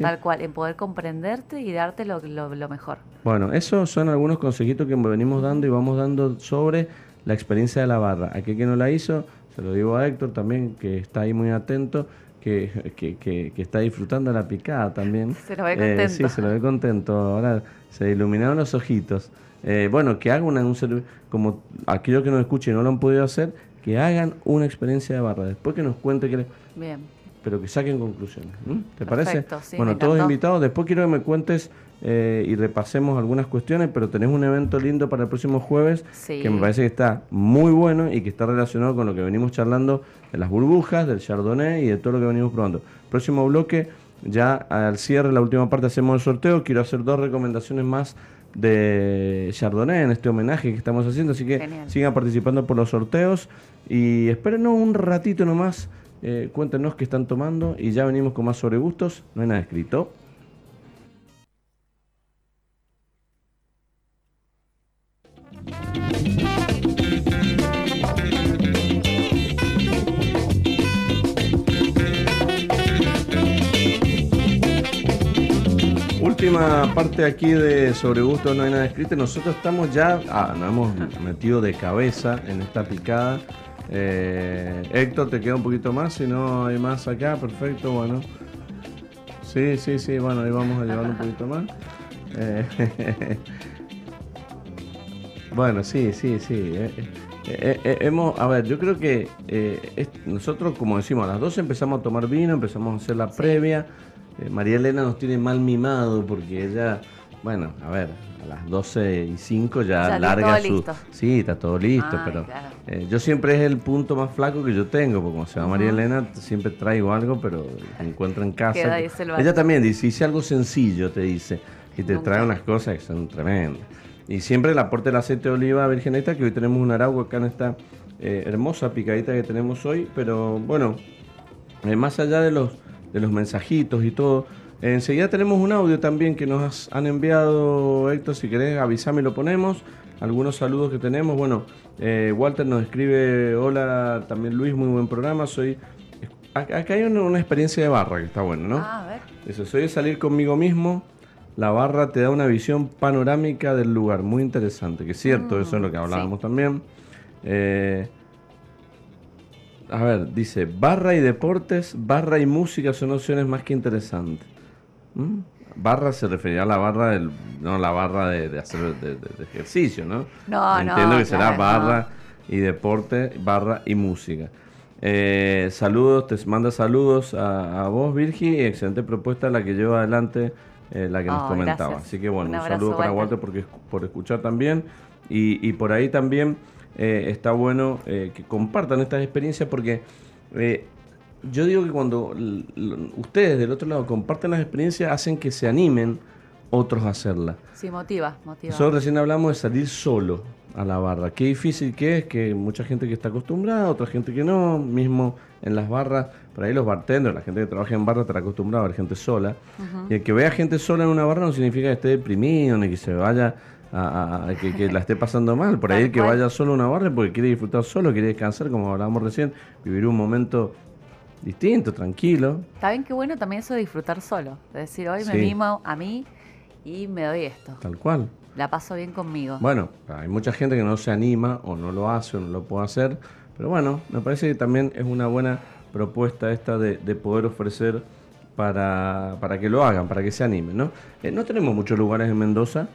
B: tal cual, en poder comprenderte y darte lo, lo, mejor.
A: Bueno, esos son algunos consejitos que venimos dando y vamos dando sobre la experiencia de la barra. Aquel que no la hizo, se lo digo a Héctor también, que está ahí muy atento, que, que, que, está disfrutando la picada también.
B: Se lo ve contento. Eh,
A: sí, se lo ve contento. Ahora se iluminaron los ojitos. Eh, bueno, que haga una, un como aquellos que nos escuchen y no lo han podido hacer, que hagan una experiencia de barra, después que nos cuente que
B: Bien.
A: Pero que saquen conclusiones. ¿Te parece? bueno, todos invitados. Después quiero que me cuentes eh, y repasemos algunas cuestiones, pero tenés un evento lindo para el próximo jueves que me parece que está muy bueno y que está relacionado con lo que venimos charlando de las burbujas, del chardonnay y de todo lo que venimos probando. Próximo bloque, ya al cierre, la última parte hacemos el sorteo. Quiero hacer dos recomendaciones más de Chardonnay en este homenaje que estamos haciendo. Así que
B: Genial.
A: sigan participando por los sorteos y espérenos un ratito nomás. eh, cuéntenos qué están tomando y ya venimos con más sobre gustos. No hay nada escrito. Última parte aquí de Sobre Gusto No hay nada escrito. Nosotros estamos ya, ah, nos hemos metido de cabeza en esta picada. Eh, Héctor, te queda un poquito más, si no hay más acá, perfecto, bueno. Sí, sí, sí, bueno, ahí vamos a llevar un poquito más. Eh, bueno, sí, sí, sí. eh, eh, hemos, a ver, yo creo que es- nosotros, como decimos, a las 12 empezamos a tomar vino, empezamos a hacer la previa. Eh, María Elena nos tiene mal mimado porque ella, bueno, a ver, a las 12 y 5 ya, larga
B: todo
A: su...
B: listo.
A: Sí, está todo listo,
B: Ay,
A: pero
B: claro.
A: eh, yo siempre es el punto más flaco que yo tengo, porque como se llama María Elena, siempre traigo algo, pero me encuentro en casa.
B: Ahí.
A: Ella también dice, hice algo sencillo, te dice, y te
B: Nunca.
A: trae unas cosas que son tremendas. Y siempre el aporte del aceite de oliva virgen extra, que hoy tenemos un arauco acá en esta eh, hermosa picadita que tenemos hoy, pero bueno, eh, más allá de los, de los mensajitos y todo, enseguida tenemos un audio también que nos has- han enviado, Héctor, si querés avisame y lo ponemos. Algunos saludos que tenemos. Bueno, eh, Walter nos escribe, hola, también Luis, muy buen programa. Soy... Acá hay una, una experiencia de barra que está buena, ¿no?
B: Ah, a ver.
A: Dice, soy de salir conmigo mismo. La barra te da una visión panorámica del lugar, muy interesante. Que es cierto, eso es lo que hablábamos también. Eh, a ver, dice, barra y deportes, barra y música son opciones más que interesantes. ¿Mm? Barra se refería a la barra del, no la barra de, de hacer de, de- de ejercicio, ¿no?
B: No, no,
A: Entiendo que será
B: claro,
A: barra y deporte, barra y música. Eh, saludos, te manda saludos a, a vos, Virgi, y excelente propuesta la que lleva adelante eh, la que nos
B: Oh,
A: comentaba.
B: gracias.
A: Así que bueno,
B: Un
A: saludo para
B: Walter.
A: Walter porque, por escuchar también. Y, y por ahí también eh, está bueno eh, que compartan estas experiencias porque eh, yo digo que cuando ustedes del otro lado comparten las experiencias hacen que se animen otros a hacerlas.
B: Sí, motiva, motiva.
A: Nosotros recién hablamos de salir solo a la barra. Qué difícil que es, que mucha gente que está acostumbrada, otra gente que no, mismo en las barras, por ahí los bartenders, la gente que trabaja en barra estará acostumbrada a ver gente sola. Y el que vea gente sola en una barra no significa que esté deprimido, ni que se vaya a, a- que, que la esté pasando mal. Por ahí el que vaya solo a una barra es porque quiere disfrutar solo, quiere descansar, como hablábamos recién, vivir un momento distinto, tranquilo.
B: Está bien, qué bueno también eso de disfrutar solo. De decir, hoy me
A: Sí.
B: mimo a mí y me doy esto.
A: Tal cual.
B: La paso bien conmigo.
A: Bueno, hay mucha gente que no se anima o no lo hace o no lo puede hacer, pero bueno, me parece que también es una buena propuesta esta de, de poder ofrecer para, para que lo hagan, para que se animen, ¿no? Eh, no tenemos muchos lugares en Mendoza,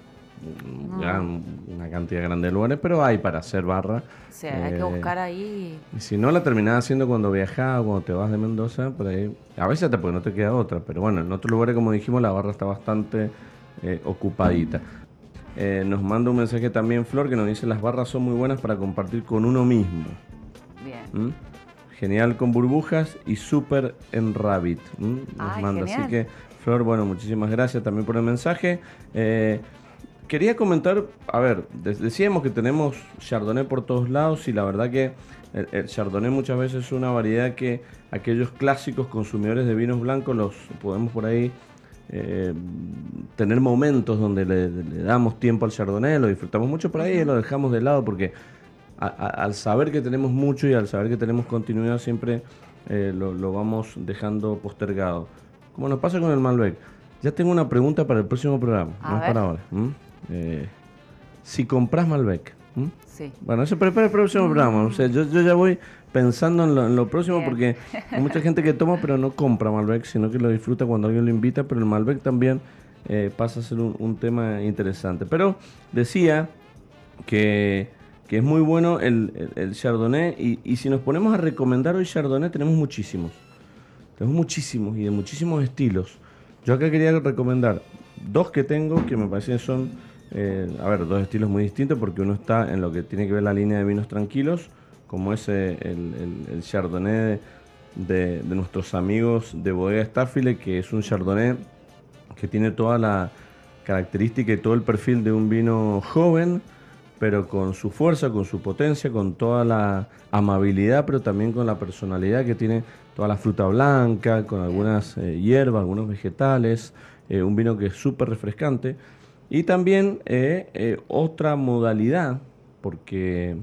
A: gran- una cantidad grande de lugares, pero hay para hacer barra.
B: o sea, hay que
A: Eh,
B: buscar ahí.
A: y si no, la terminás haciendo cuando viajás o cuando te vas de Mendoza, por ahí. A veces hasta porque no te queda otra, pero bueno, en otros lugares, como dijimos, la barra está bastante eh, ocupadita. Eh, nos manda un mensaje también Flor que nos dice: Las barras son muy buenas para compartir con uno mismo.
B: Bien.
A: ¿Mm? Genial con burbujas y súper en Rabbit. ¿m? Nos
B: Ay,
A: manda. Así que, Flor, bueno, muchísimas gracias también por el mensaje. Eh, quería comentar, a ver, de- decíamos que tenemos Chardonnay por todos lados y la verdad que el, el Chardonnay muchas veces es una variedad que aquellos clásicos consumidores de vinos blancos los podemos por ahí eh, tener momentos donde le, le damos tiempo al Chardonnay, lo disfrutamos mucho por ahí y lo dejamos de lado porque a- a- al saber que tenemos mucho y al saber que tenemos continuidad siempre eh, lo, lo vamos dejando postergado. Como nos pasa con el Malbec. Ya tengo una pregunta para el próximo programa,
B: A
A: no es
B: ver.
A: para ahora. Eh, si compras Malbec, ¿m?
B: Sí.
A: bueno, eso prepara el próximo programa. O sea, yo, yo ya voy pensando en lo, en lo próximo
B: Bien.
A: porque hay mucha gente que toma pero no compra Malbec, sino que lo disfruta cuando alguien lo invita, pero el Malbec también eh, pasa a ser un, un tema interesante. Pero decía que, que es muy bueno el, el- el Chardonnay y, y si nos ponemos a recomendar hoy Chardonnay tenemos muchísimos. Tenemos muchísimos y de muchísimos estilos. Yo acá quería recomendar dos que tengo que me parecen son, eh, a ver, dos estilos muy distintos porque uno está en lo que tiene que ver la línea de vinos tranquilos, como es eh, el, el- el Chardonnay de, de- nuestros amigos de Bodega Staffile, que es un Chardonnay que tiene toda la, característica y todo el perfil de un vino joven, pero con su fuerza, con su potencia, con toda la amabilidad, pero también con la personalidad que tiene toda la fruta blanca, con algunas eh, hierbas, algunos vegetales, eh, un vino que es súper refrescante. Y también eh, otra modalidad, porque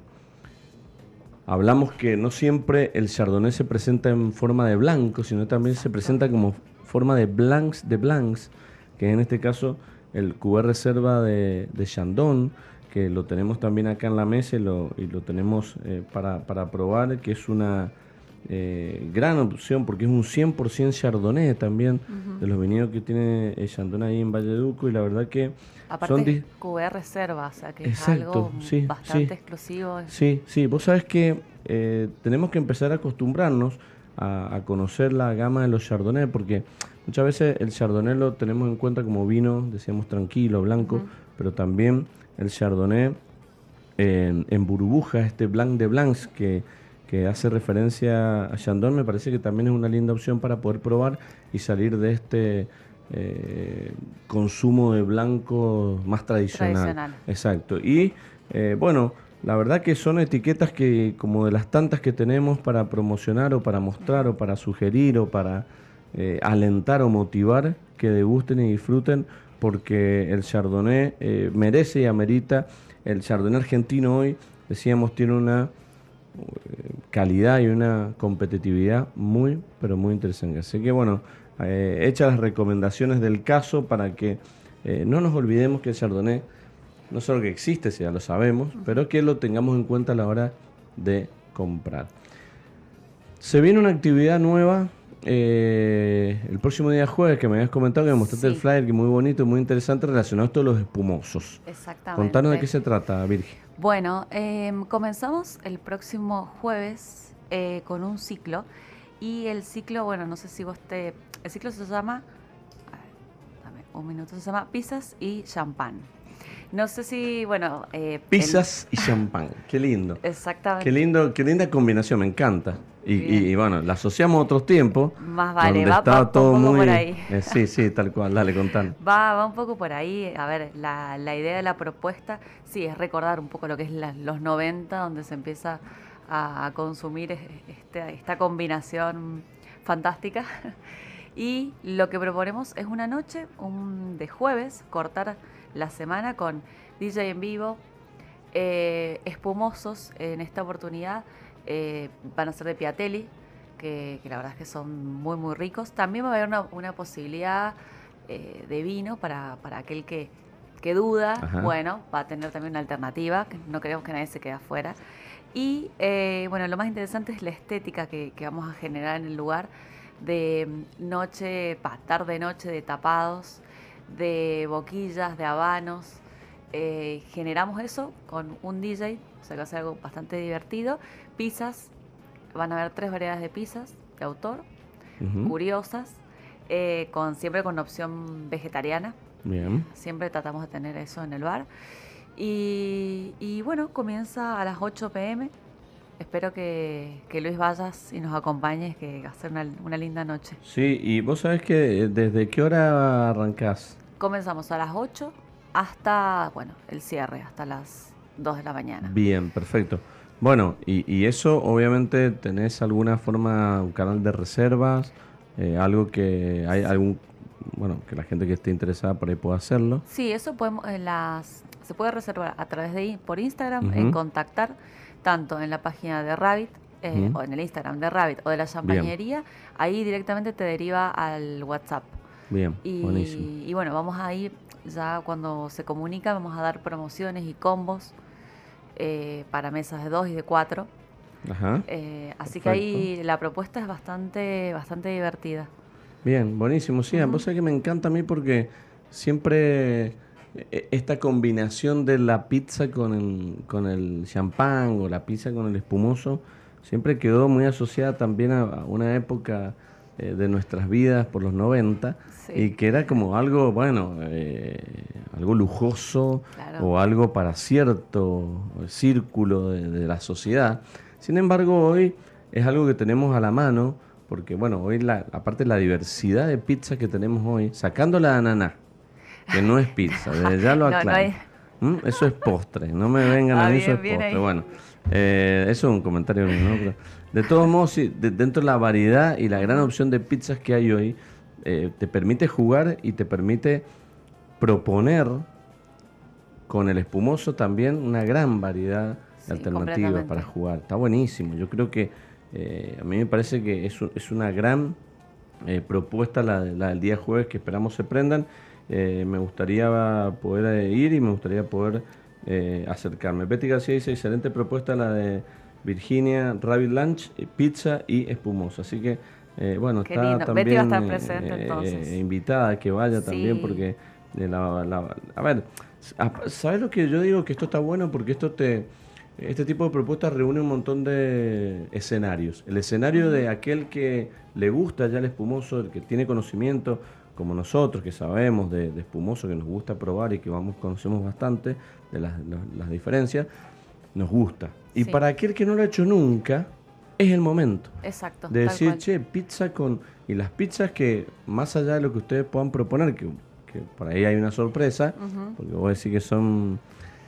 A: hablamos que no siempre el chardonnay se presenta en forma de blanco, sino también se presenta como forma de blancs de blancs, que en este caso el QR Reserva de, de Chandon, que lo tenemos también acá en la mesa y lo, y lo tenemos eh, para, para, probar, que es una eh, gran opción porque es un 100% Chardonnay también, de los vinidos que tiene el Chandon ahí en Valleduco, y la verdad que...
B: Aparte QR Reserva, o sea que es algo bastante exclusivo.
A: Sí, sí, vos sabes que eh, tenemos que empezar a acostumbrarnos a, conocer la gama de los Chardonnay, porque muchas veces el Chardonnay lo tenemos en cuenta como vino, decíamos tranquilo, blanco, pero también el Chardonnay en, burbuja, este Blanc de Blancs que, que hace referencia a Chandon, me parece que también es una linda opción para poder probar y salir de este eh, consumo de blanco más tradicional. Exacto. Y eh, bueno, la verdad que son etiquetas que, como de las tantas que tenemos para promocionar o para mostrar o para sugerir o para eh, alentar o motivar que degusten y disfruten, porque el Chardonnay eh, merece y amerita. El Chardonnay argentino hoy, decíamos, tiene una calidad y una competitividad muy, pero muy interesante. Así que bueno, hechas las recomendaciones del caso para que no nos olvidemos que el Chardonnay no solo que existe, si ya lo sabemos, pero que lo tengamos en cuenta a la hora de comprar. Se viene una actividad nueva eh, el próximo día jueves, que me habías comentado que me mostraste el flyer, que muy bonito y muy interesante, relacionado a todos los espumosos.
B: Exactamente.
A: Contanos de qué se trata, Virgen.
B: Bueno, em, comenzamos el próximo jueves eh, con un ciclo. Y el ciclo, bueno, no sé si vos te... El ciclo se llama... Dame un minuto, se llama Pizzas y Champán. No sé si, bueno...
A: Eh, Pizzas y champán, qué lindo.
B: Exactamente.
A: Qué lindo, qué linda combinación, me encanta. Y, bueno, la asociamos a otros tiempos.
B: Más vale, va, todo un poco por ahí.
A: Eh, sí, sí, tal cual, dale, contando.
B: Va, va un poco por ahí. A ver, la, la idea de la propuesta, sí, es recordar un poco lo que es los 90, donde se empieza a, consumir este, esta combinación fantástica. Y lo que proponemos es una noche, un de jueves, cortar la semana con DJ en vivo, eh, espumosos en esta oportunidad eh, van a ser de Piatelli, que, la verdad es que son muy muy ricos. También va a haber una, posibilidad eh, de vino para, aquel que, que duda, bueno, va a tener también una alternativa, que no queremos que nadie se quede afuera. Y bueno, lo más interesante es la estética que, que vamos a generar en el lugar de noche, tarde-noche de tapados, de boquillas, de habanos. Eh, generamos eso con un DJ, o sea que va a ser algo bastante divertido. Pizzas, van a haber tres variedades de pizzas de autor, curiosas, eh, con siempre con opción vegetariana.
A: Bien.
B: Siempre tratamos de tener eso en el bar. Y, y bueno, comienza a las 8 pm espero que, Luis vayas y nos acompañes, que va a ser una, linda noche.
A: Sí, y vos sabés que desde qué hora arrancás?
B: Comenzamos a las 8 hasta, bueno, el cierre, hasta las 2 de la mañana.
A: Bien, perfecto. Bueno, y, eso obviamente tenés alguna forma, un canal de reservas, eh, algo que hay algún, bueno, que la gente que esté interesada por ahí pueda hacerlo.
B: Sí, eso podemos, en las, se puede reservar a través de por Instagram, en contactar tanto en la página de Rabbit eh, o en el Instagram de Rabbit o de la champañería, ahí directamente te deriva al WhatsApp.
A: Bien,
B: y,
A: buenísimo.
B: Y bueno, vamos a ir, ya cuando se comunica, vamos a dar promociones y combos eh, para mesas de dos y de cuatro. Ajá, eh, así que ahí la propuesta es bastante, bastante divertida.
A: Bien, buenísimo. Sí, uh que me encanta a mí porque siempre e, esta combinación de la pizza con el, con el champán o la pizza con el espumoso siempre quedó muy asociada también a, una época eh, de nuestras vidas por los 90 y que era como algo, bueno, eh, algo lujoso o algo para cierto círculo de, la sociedad. Sin embargo, hoy es algo que tenemos a la mano porque, bueno, hoy la, aparte de la diversidad de pizza que tenemos hoy, sacando la ananá, que no es pizza, desde ya lo
B: No, no
A: aclaro.
B: hay-
A: ¿Mm? Eso es postre, no me vengan
B: Ah,
A: a mí,
B: bien,
A: eso es postre.
B: ahí.
A: Bueno, eh, eso es un comentario mío, ¿no? Pero, de todos modos, sí, de- dentro de la variedad y la gran opción de pizzas que hay hoy, eh, te permite jugar y te permite proponer con el espumoso también una gran variedad
B: Sí,
A: de alternativas para jugar. Está buenísimo. Yo creo que eh, a mí me parece que es, es una gran eh, propuesta la, la del día jueves que esperamos se prendan. Eh, me gustaría poder ir y me gustaría poder eh, acercarme. Betty García dice, excelente propuesta la de Virginia, Rabbit Lunch, eh, pizza y espumoso. Así que, eh, bueno,
B: Qué
A: está
B: lindo.
A: también
B: Betty va a estar
A: eh,
B: presente,
A: eh,
B: entonces.
A: invitada a que vaya también porque la- la- a ver, ¿sabes lo que yo digo? Que esto está bueno porque esto te... Este tipo de propuestas reúne un montón de escenarios. El escenario de aquel que le gusta ya el espumoso, el que tiene conocimiento, como nosotros, que sabemos de, de espumoso, que nos gusta probar y que vamos conocemos bastante de las, las- las diferencias, nos gusta. Y
B: Sí.
A: para aquel que no lo ha hecho nunca, es el momento
B: Exacto.
A: de decir, che, pizza con... Y las pizzas que, más allá de lo que ustedes puedan proponer, que, que por ahí hay una sorpresa, porque vos decís que son...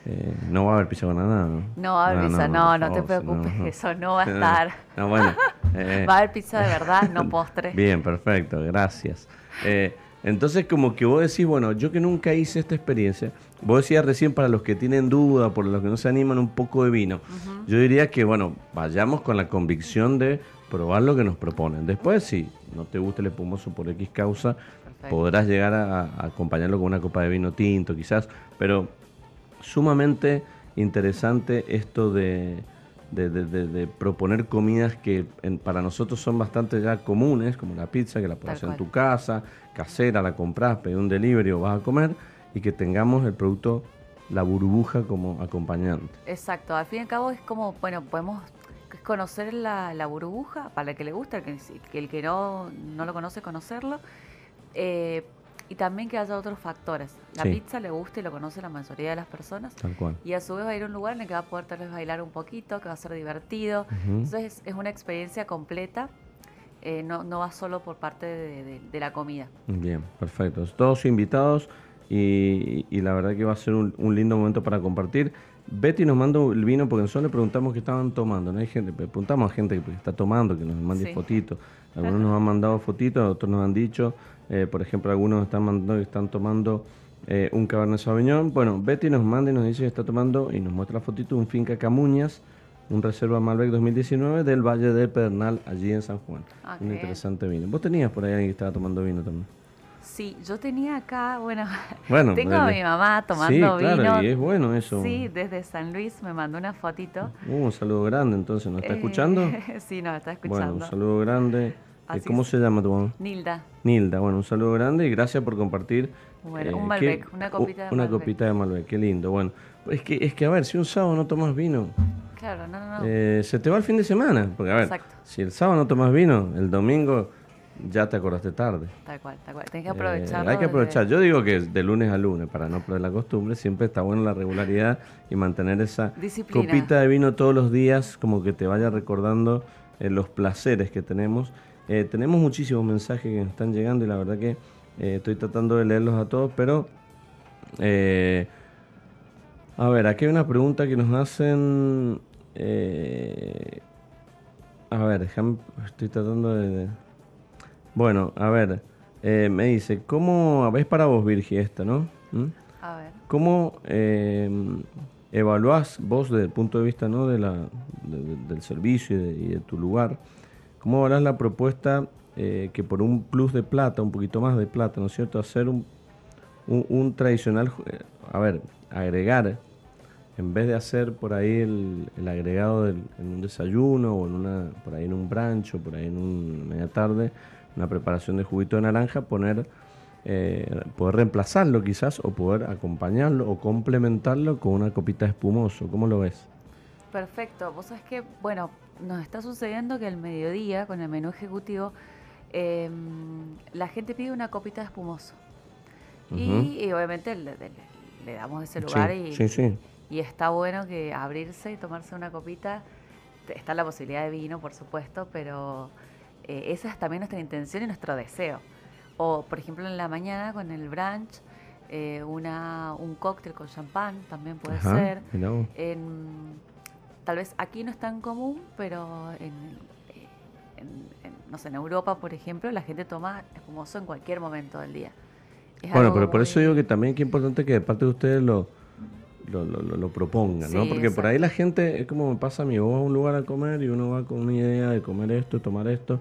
A: eh, no va a haber pizza con nada, ¿no?
B: No va a haber pizza, no, no, te preocupes,
A: no.
B: eso no va a estar.
A: No, bueno. eh,
B: Va a haber pizza de verdad, no postre.
A: Bien, perfecto, gracias. Eh, entonces, como que vos decís, bueno, yo que nunca hice esta experiencia, vos decías recién para los que tienen duda, por los que no se animan un poco de vino, yo diría que, bueno, vayamos con la convicción de probar lo que nos proponen. Después, si no te gusta el espumoso por X causa,
B: Perfecto.
A: podrás llegar a, a acompañarlo con una copa de vino tinto, quizás, pero sumamente interesante esto de, de- de- de- de proponer comidas que en- para nosotros son bastante ya comunes, como la pizza, que la puedes hacer en tu casa, casera, la compras, pedís un delivery o vas a comer, y que tengamos el producto, la burbuja como acompañante.
B: Exacto, al fin y al cabo es como, bueno, podemos conocer la, la burbuja, para el que le gusta, el que, que el que no, no lo conoce, conocerlo. eh, y también que haya otros factores. La
A: Sí.
B: pizza le gusta y lo conoce la mayoría de las personas.
A: Tal cual.
B: Y a su vez va a ir a un lugar en el que va a poder tal vez bailar un poquito, que va a ser divertido. Entonces es una experiencia completa, eh, no, no va solo por parte de, de- de la comida.
A: Bien, perfecto. Todos invitados y, y la verdad que va a ser un, un lindo momento para compartir. Betty nos mandó el vino porque nosotros le preguntamos qué estaban tomando. ¿no? Hay gente, preguntamos a gente que está tomando, que nos mande
B: Sí.
A: fotitos. Algunos nos han mandado fotitos, otros nos han dicho, eh, por ejemplo, algunos están mandando que están tomando eh, un Cabernet Sauvignon. Bueno, Betty nos manda y nos dice que está tomando y nos muestra la fotito un Finca Camuñas, un Reserva Malbec 2019 del Valle de Pedernal, allí en San Juan. Un interesante vino. Vos tenías por ahí alguien que estaba tomando vino también.
B: Sí, yo tenía acá, bueno,
A: Bueno,
B: tengo a mi mamá tomando
A: sí, claro,
B: vino.
A: y es bueno eso.
B: Sí, desde San Luis me mandó una fotito.
A: Uh, un saludo grande, entonces, ¿nos está
B: Eh,
A: escuchando?
B: sí, no, está
A: Bueno,
B: escuchando.
A: un saludo grande.
B: Así
A: ¿Cómo
B: es.
A: se llama tu mamá?
B: Nilda.
A: Nilda, bueno, un saludo grande y gracias por compartir.
B: Bueno, un
A: qué-
B: Malbec, una copita de
A: Una
B: Malbec.
A: copita de Malbec, qué lindo. Bueno, es que, es que a ver, si un sábado no tomas vino,
B: Claro, no, no, no.
A: eh, se te va el fin de semana. Porque a ver,
B: Exacto.
A: si el sábado no tomas vino, el domingo ya te acordaste tarde.
B: Tal cual, tal cual. Tenés que
A: Eh,
B: aprovecharlo.
A: hay que
B: desde-
A: aprovechar. Yo digo que de lunes a lunes, para no perder la costumbre, siempre está bueno la regularidad y mantener esa
B: Disciplina.
A: copita de vino todos los días, como que te vaya recordando eh, los placeres que tenemos. Eh, tenemos muchísimos mensajes que nos están llegando y la verdad que eh, estoy tratando de leerlos a todos, pero... eh, a ver, aquí hay una pregunta que nos hacen... eh, a ver, déjame- estoy tratando de... Bueno, a ver, eh, me dice, ¿cómo... Es para vos, Virgi, esta, ¿no? ¿Mm?
B: A ver.
A: ¿Cómo eh, evaluás vos desde el punto de vista ¿no? de la, de- de- del servicio y de, y de tu lugar? ¿Cómo evaluás la propuesta eh, que por un plus de plata, un poquito más de plata, ¿no es cierto? Hacer un, un, tradicional, eh, a ver, agregar, en vez de hacer por ahí el, agregado en un desayuno o en una, por ahí en un brunch o por ahí en una media tarde, una preparación de juguito de naranja, poner, eh, poder reemplazarlo quizás o poder acompañarlo o complementarlo con una copita de espumoso. ¿Cómo lo ves?
B: Perfecto. Vos sabés que, bueno, nos está sucediendo que al mediodía, con el menú ejecutivo, eh, la gente pide una copita de espumoso. y, y obviamente le, le- le damos ese lugar
A: sí,
B: y,
A: sí, sí.
B: y está bueno que abrirse y tomarse una copita. Está la posibilidad de vino, por supuesto, pero eh, esa es también nuestra intención y nuestro deseo. O, por ejemplo, en la mañana con el brunch, eh, una, un cóctel con champán también puede
A: Ajá,
B: ser.
A: vos.
B: En- tal vez aquí no es tan común, pero en, en- en, no sé, en Europa, por ejemplo, la gente toma espumoso en cualquier momento del día. Es
A: Bueno, pero por eso digo que también que es importante que de parte de ustedes lo, lo, lo- propongan, ¿no? Porque por ahí la gente, es como me pasa a mí, vos vas a un lugar a comer y uno va con una idea de comer esto, tomar esto,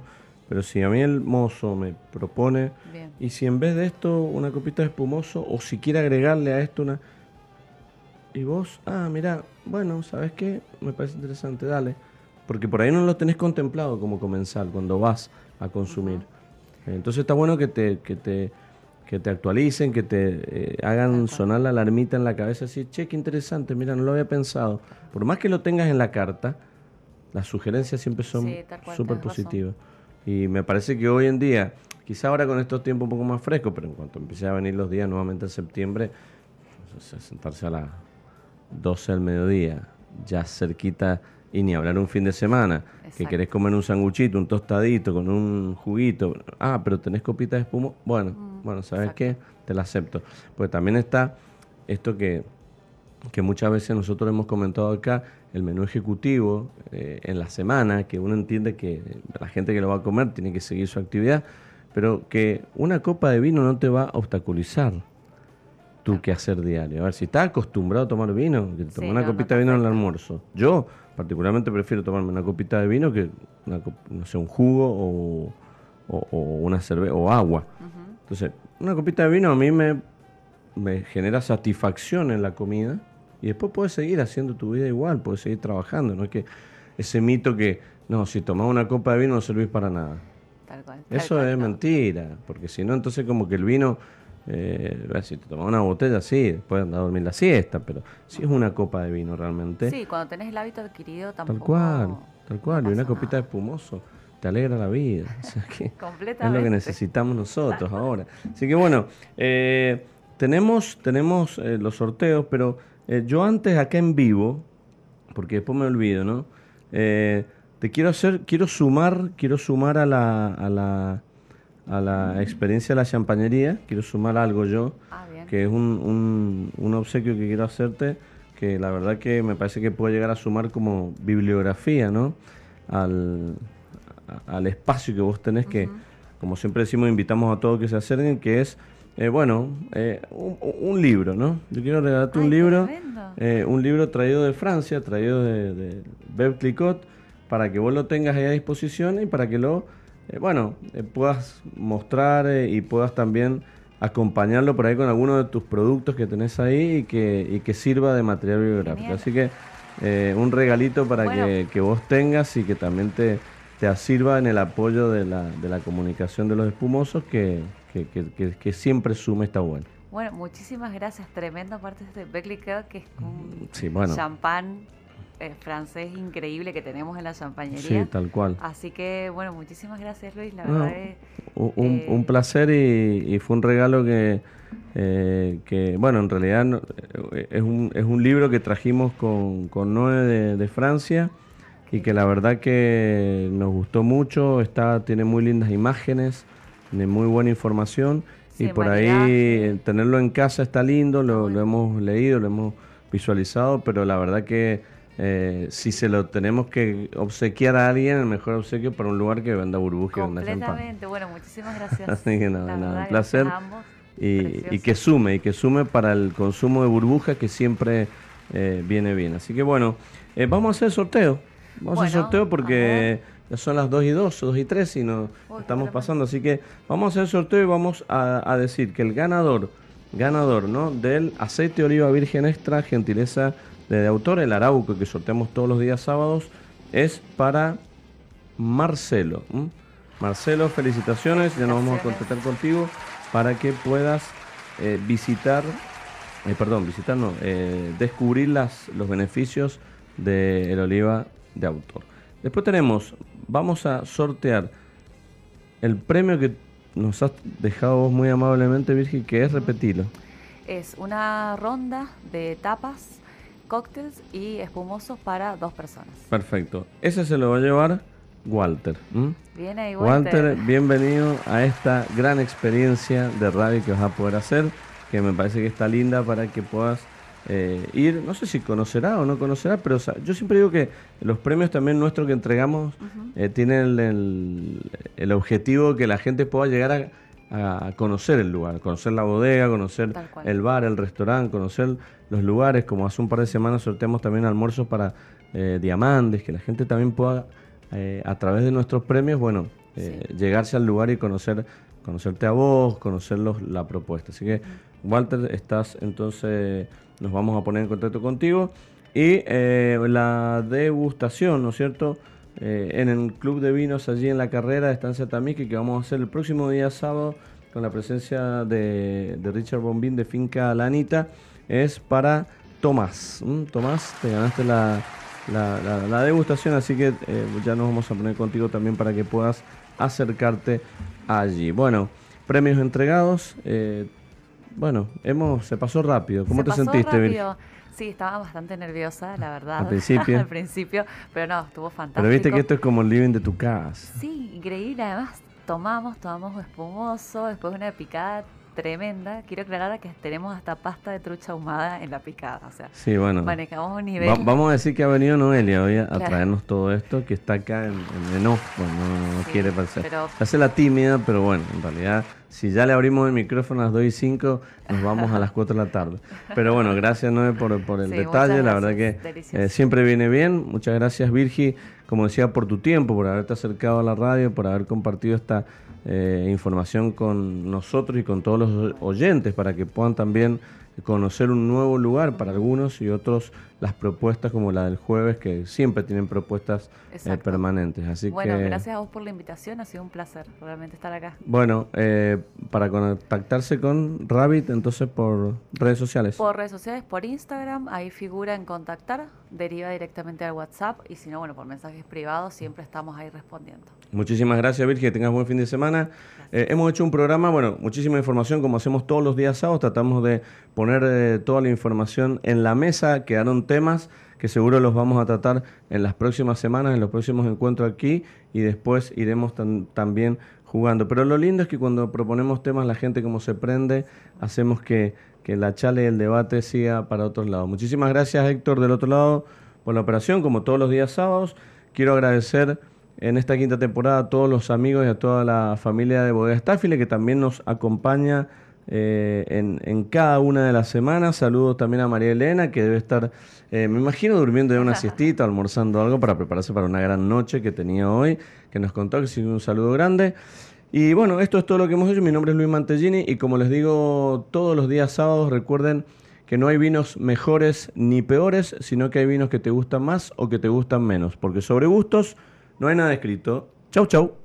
A: pero si a mí el mozo me propone,
B: Bien.
A: y si en vez de esto una copita de espumoso, o si quiere agregarle a esto una... Y vos, ah, mira, bueno, ¿sabes qué? Me parece interesante, dale. Porque por ahí no lo tenés contemplado como comensal cuando vas a consumir. Entonces está bueno que te, que te, que te actualicen, que te eh, hagan sonar la alarmita en la cabeza, así, che, qué interesante, mira, no lo había pensado. Por más que lo tengas en la carta, las sugerencias siempre son súper positivas. Y me parece que hoy en día, quizá ahora con estos tiempos un poco más frescos, pero en cuanto empiece a venir los días nuevamente en septiembre, sea, sentarse a las 12 del mediodía, ya cerquita, y ni hablar un fin de semana, que querés comer un sanguchito, un tostadito con un juguito, ah, pero tenés copita de espuma, bueno, bueno, ¿sabes
B: exacto.
A: qué? Te la acepto. Pues también está esto que, que muchas veces nosotros hemos comentado acá, el menú ejecutivo eh, en la semana, que uno entiende que la gente que lo va a comer tiene que seguir su actividad, pero que una copa de vino no te va a obstaculizar tu quehacer diario. A ver, si estás acostumbrado a tomar vino, que te
B: Sí,
A: una
B: no,
A: copita de vino en el almuerzo. Yo, particularmente, prefiero tomarme una copita de vino que, una no sé, un jugo o, o- o una cerveza o agua. Entonces, una copita de vino a mí me, me genera satisfacción en la comida y después puedes seguir haciendo tu vida igual, puedes seguir trabajando. No es que ese mito que, no, si tomás una copa de vino no servís para nada.
B: Tal cual, tal
A: Eso
B: cual,
A: es
B: no.
A: mentira, porque si no, entonces como que el vino, eh, si te tomas una botella, sí, después andar a dormir la siesta, pero si es una copa de vino realmente,
B: Sí, cuando tenés el hábito adquirido
A: tal
B: tampoco...
A: cual, tal cual, y una copita de espumoso te alegra la vida. O sea que es lo
B: Completamente.
A: que necesitamos nosotros ahora. Así que bueno, eh, tenemos, tenemos eh, los sorteos, pero eh, yo antes acá en vivo, porque después me olvido, ¿no? Eh, te quiero hacer, quiero sumar, quiero sumar a la, a la, a la experiencia de la champañería, quiero sumar algo yo,
B: Ah,
A: que es un, un, un obsequio que quiero hacerte, que la verdad que me parece que puede llegar a sumar como bibliografía, ¿no? Al, al espacio que vos tenés que, como siempre decimos, invitamos a todos que se acerquen, que es, eh, bueno, eh, un, un libro, ¿no? Yo quiero regalarte un libro, eh, un libro traído de Francia, traído de, de Bev Clicquot, para que vos lo tengas ahí a disposición y para que lo, eh, bueno, eh, puedas mostrar eh, y puedas también acompañarlo por ahí con alguno de tus productos que tenés ahí y que, y que sirva de material bibliográfico.
B: Genial.
A: Así que un regalito para
B: Bueno.
A: que, que vos tengas y que también te, te sirva en el apoyo de la, de la comunicación de los espumosos que, que, que- que- que siempre suma está bueno.
B: Bueno, muchísimas gracias. Tremendo aparte de este Beckley Club, que es un
A: Sí, bueno.
B: champán eh, francés increíble que tenemos en la champañería.
A: Sí, tal cual.
B: Así que, bueno, muchísimas gracias, Luis. La
A: No,
B: verdad es...
A: Un, un-
B: Eh,
A: un placer y, y fue un regalo que, eh, que bueno, en realidad eh, es, un, es un libro que trajimos con, con Noé de, de Francia y que la verdad que nos gustó mucho, está, tiene muy lindas imágenes, tiene muy buena información
B: Sí,
A: y por ahí eh, tenerlo en casa está lindo, lo, lo hemos leído, lo hemos visualizado, pero la verdad que eh, si se lo tenemos que obsequiar a alguien, el mejor obsequio para un lugar que venda burbuja y venda champán.
B: Completamente. Bueno, muchísimas gracias.
A: Así que nada, un placer.
B: ambos.
A: Y, que sume, y que sume para el consumo de burbuja que siempre eh, viene bien. Así que bueno, eh, vamos a hacer sorteo. Vamos a hacer sorteo porque ya son las 2 y 2, 2 y 3 y nos
B: Uy,
A: estamos pasando. Así que vamos a hacer sorteo y vamos a, a decir que el ganador, ganador, ¿no? Del aceite de oliva virgen extra, gentileza de, autor, el arauco que sorteamos todos los días sábados, es para Marcelo. Marcelo, felicitaciones. Ya nos vamos a contactar contigo para que puedas eh, visitar, eh, perdón, visitar no, eh, descubrir las, los beneficios del oliva de autor. Después tenemos, vamos a sortear el premio que nos has dejado vos muy amablemente, Virgil, que es repetirlo.
B: Es una ronda de tapas, cócteles y espumosos para dos personas.
A: Perfecto. Ese se lo va a llevar Walter. ¿m?
B: Viene ahí,
A: Walter,
B: Walter.
A: bienvenido a esta gran experiencia de radio que vas a poder hacer. que me parece que está linda para que puedas eh, ir, no sé si conocerá o no conocerá, pero yo siempre digo que los premios también nuestros que entregamos eh, tienen el, el, objetivo que la gente pueda llegar a, conocer el lugar, conocer la bodega, conocer el bar, el restaurante, conocer los lugares, como hace un par de semanas sorteamos también almuerzos para eh, diamantes, que la gente también pueda, a través de nuestros premios, bueno, llegarse al lugar y conocer conocerte a vos, conocer la propuesta. Así que, Walter, estás entonces nos vamos a poner en contacto contigo. Y eh, la degustación, ¿no es cierto? Eh, en el Club de Vinos allí en la carrera de Estancia Tamique que vamos a hacer el próximo día sábado con la presencia de, Richard Bombín de Finca Lanita, es para Tomás. Tomás, te ganaste la, la, degustación, así que eh, ya nos vamos a poner contigo también para que puedas acercarte allí. Bueno, premios entregados. Bueno, hemos, se pasó rápido. ¿Cómo te sentiste, rápido.
B: Sí, estaba bastante nerviosa, la verdad.
A: Al principio.
B: Al principio, pero no, estuvo fantástico.
A: Pero viste que esto es como el living de tu casa.
B: Sí, increíble. Además, tomamos, tomamos espumoso, después una picada tremenda. Quiero aclarar que tenemos hasta pasta de trucha ahumada en la picada. O sea,
A: sí, bueno.
B: manejamos un nivel.
A: vamos a decir que ha venido Noelia hoy a, traernos todo esto, que está acá en, en, no, no, quiere parecer. Hace la tímida, pero bueno, en realidad, si ya le abrimos el micrófono a las 2 y 5, nos vamos a las 4 de la tarde. Pero bueno, gracias Noé por, por el detalle, la verdad que eh, siempre viene bien. Muchas gracias Virgi, como decía, por tu tiempo, por haberte acercado a la radio, por haber compartido esta eh, información con nosotros y con todos los oyentes para que puedan también conocer un nuevo lugar para algunos y otros las propuestas como la del jueves, que siempre tienen propuestas eh, permanentes. Así
B: bueno, gracias a vos por la invitación, ha sido un placer realmente estar acá.
A: Bueno, eh, para contactarse con Rabbit, entonces por redes sociales.
B: Por redes sociales, por Instagram, ahí figura en contactar, deriva directamente al WhatsApp y si no, bueno, por mensajes privados siempre estamos ahí respondiendo.
A: Muchísimas gracias, Virgen, que tengas buen fin de semana. Eh, hemos hecho un programa, bueno, muchísima información, como hacemos todos los días sábados, tratamos de poner toda la información en la mesa, quedaron temas que seguro los vamos a tratar en las próximas semanas, en los próximos encuentros aquí y después iremos también jugando. Pero lo lindo es que cuando proponemos temas, la gente como se prende, hacemos que, que la chale y el debate siga para otros lados. Muchísimas gracias Héctor del otro lado por la operación, como todos los días sábados. Quiero agradecer en esta quinta temporada a todos los amigos y a toda la familia de Bodega Staffile que también nos acompaña eh, en, cada una de las semanas. Saludos también a María Elena, que debe estar, eh, me imagino, durmiendo ya una siestita, almorzando algo para prepararse para una gran noche que tenía hoy, que nos contó que sí, un saludo grande. Y bueno, esto es todo lo que hemos hecho. Mi nombre es Luis Mantellini y como les digo todos los días sábados, recuerden que no hay vinos mejores ni peores, sino que hay vinos que te gustan más o que te gustan menos, porque sobre gustos no hay nada escrito. Chau, chau.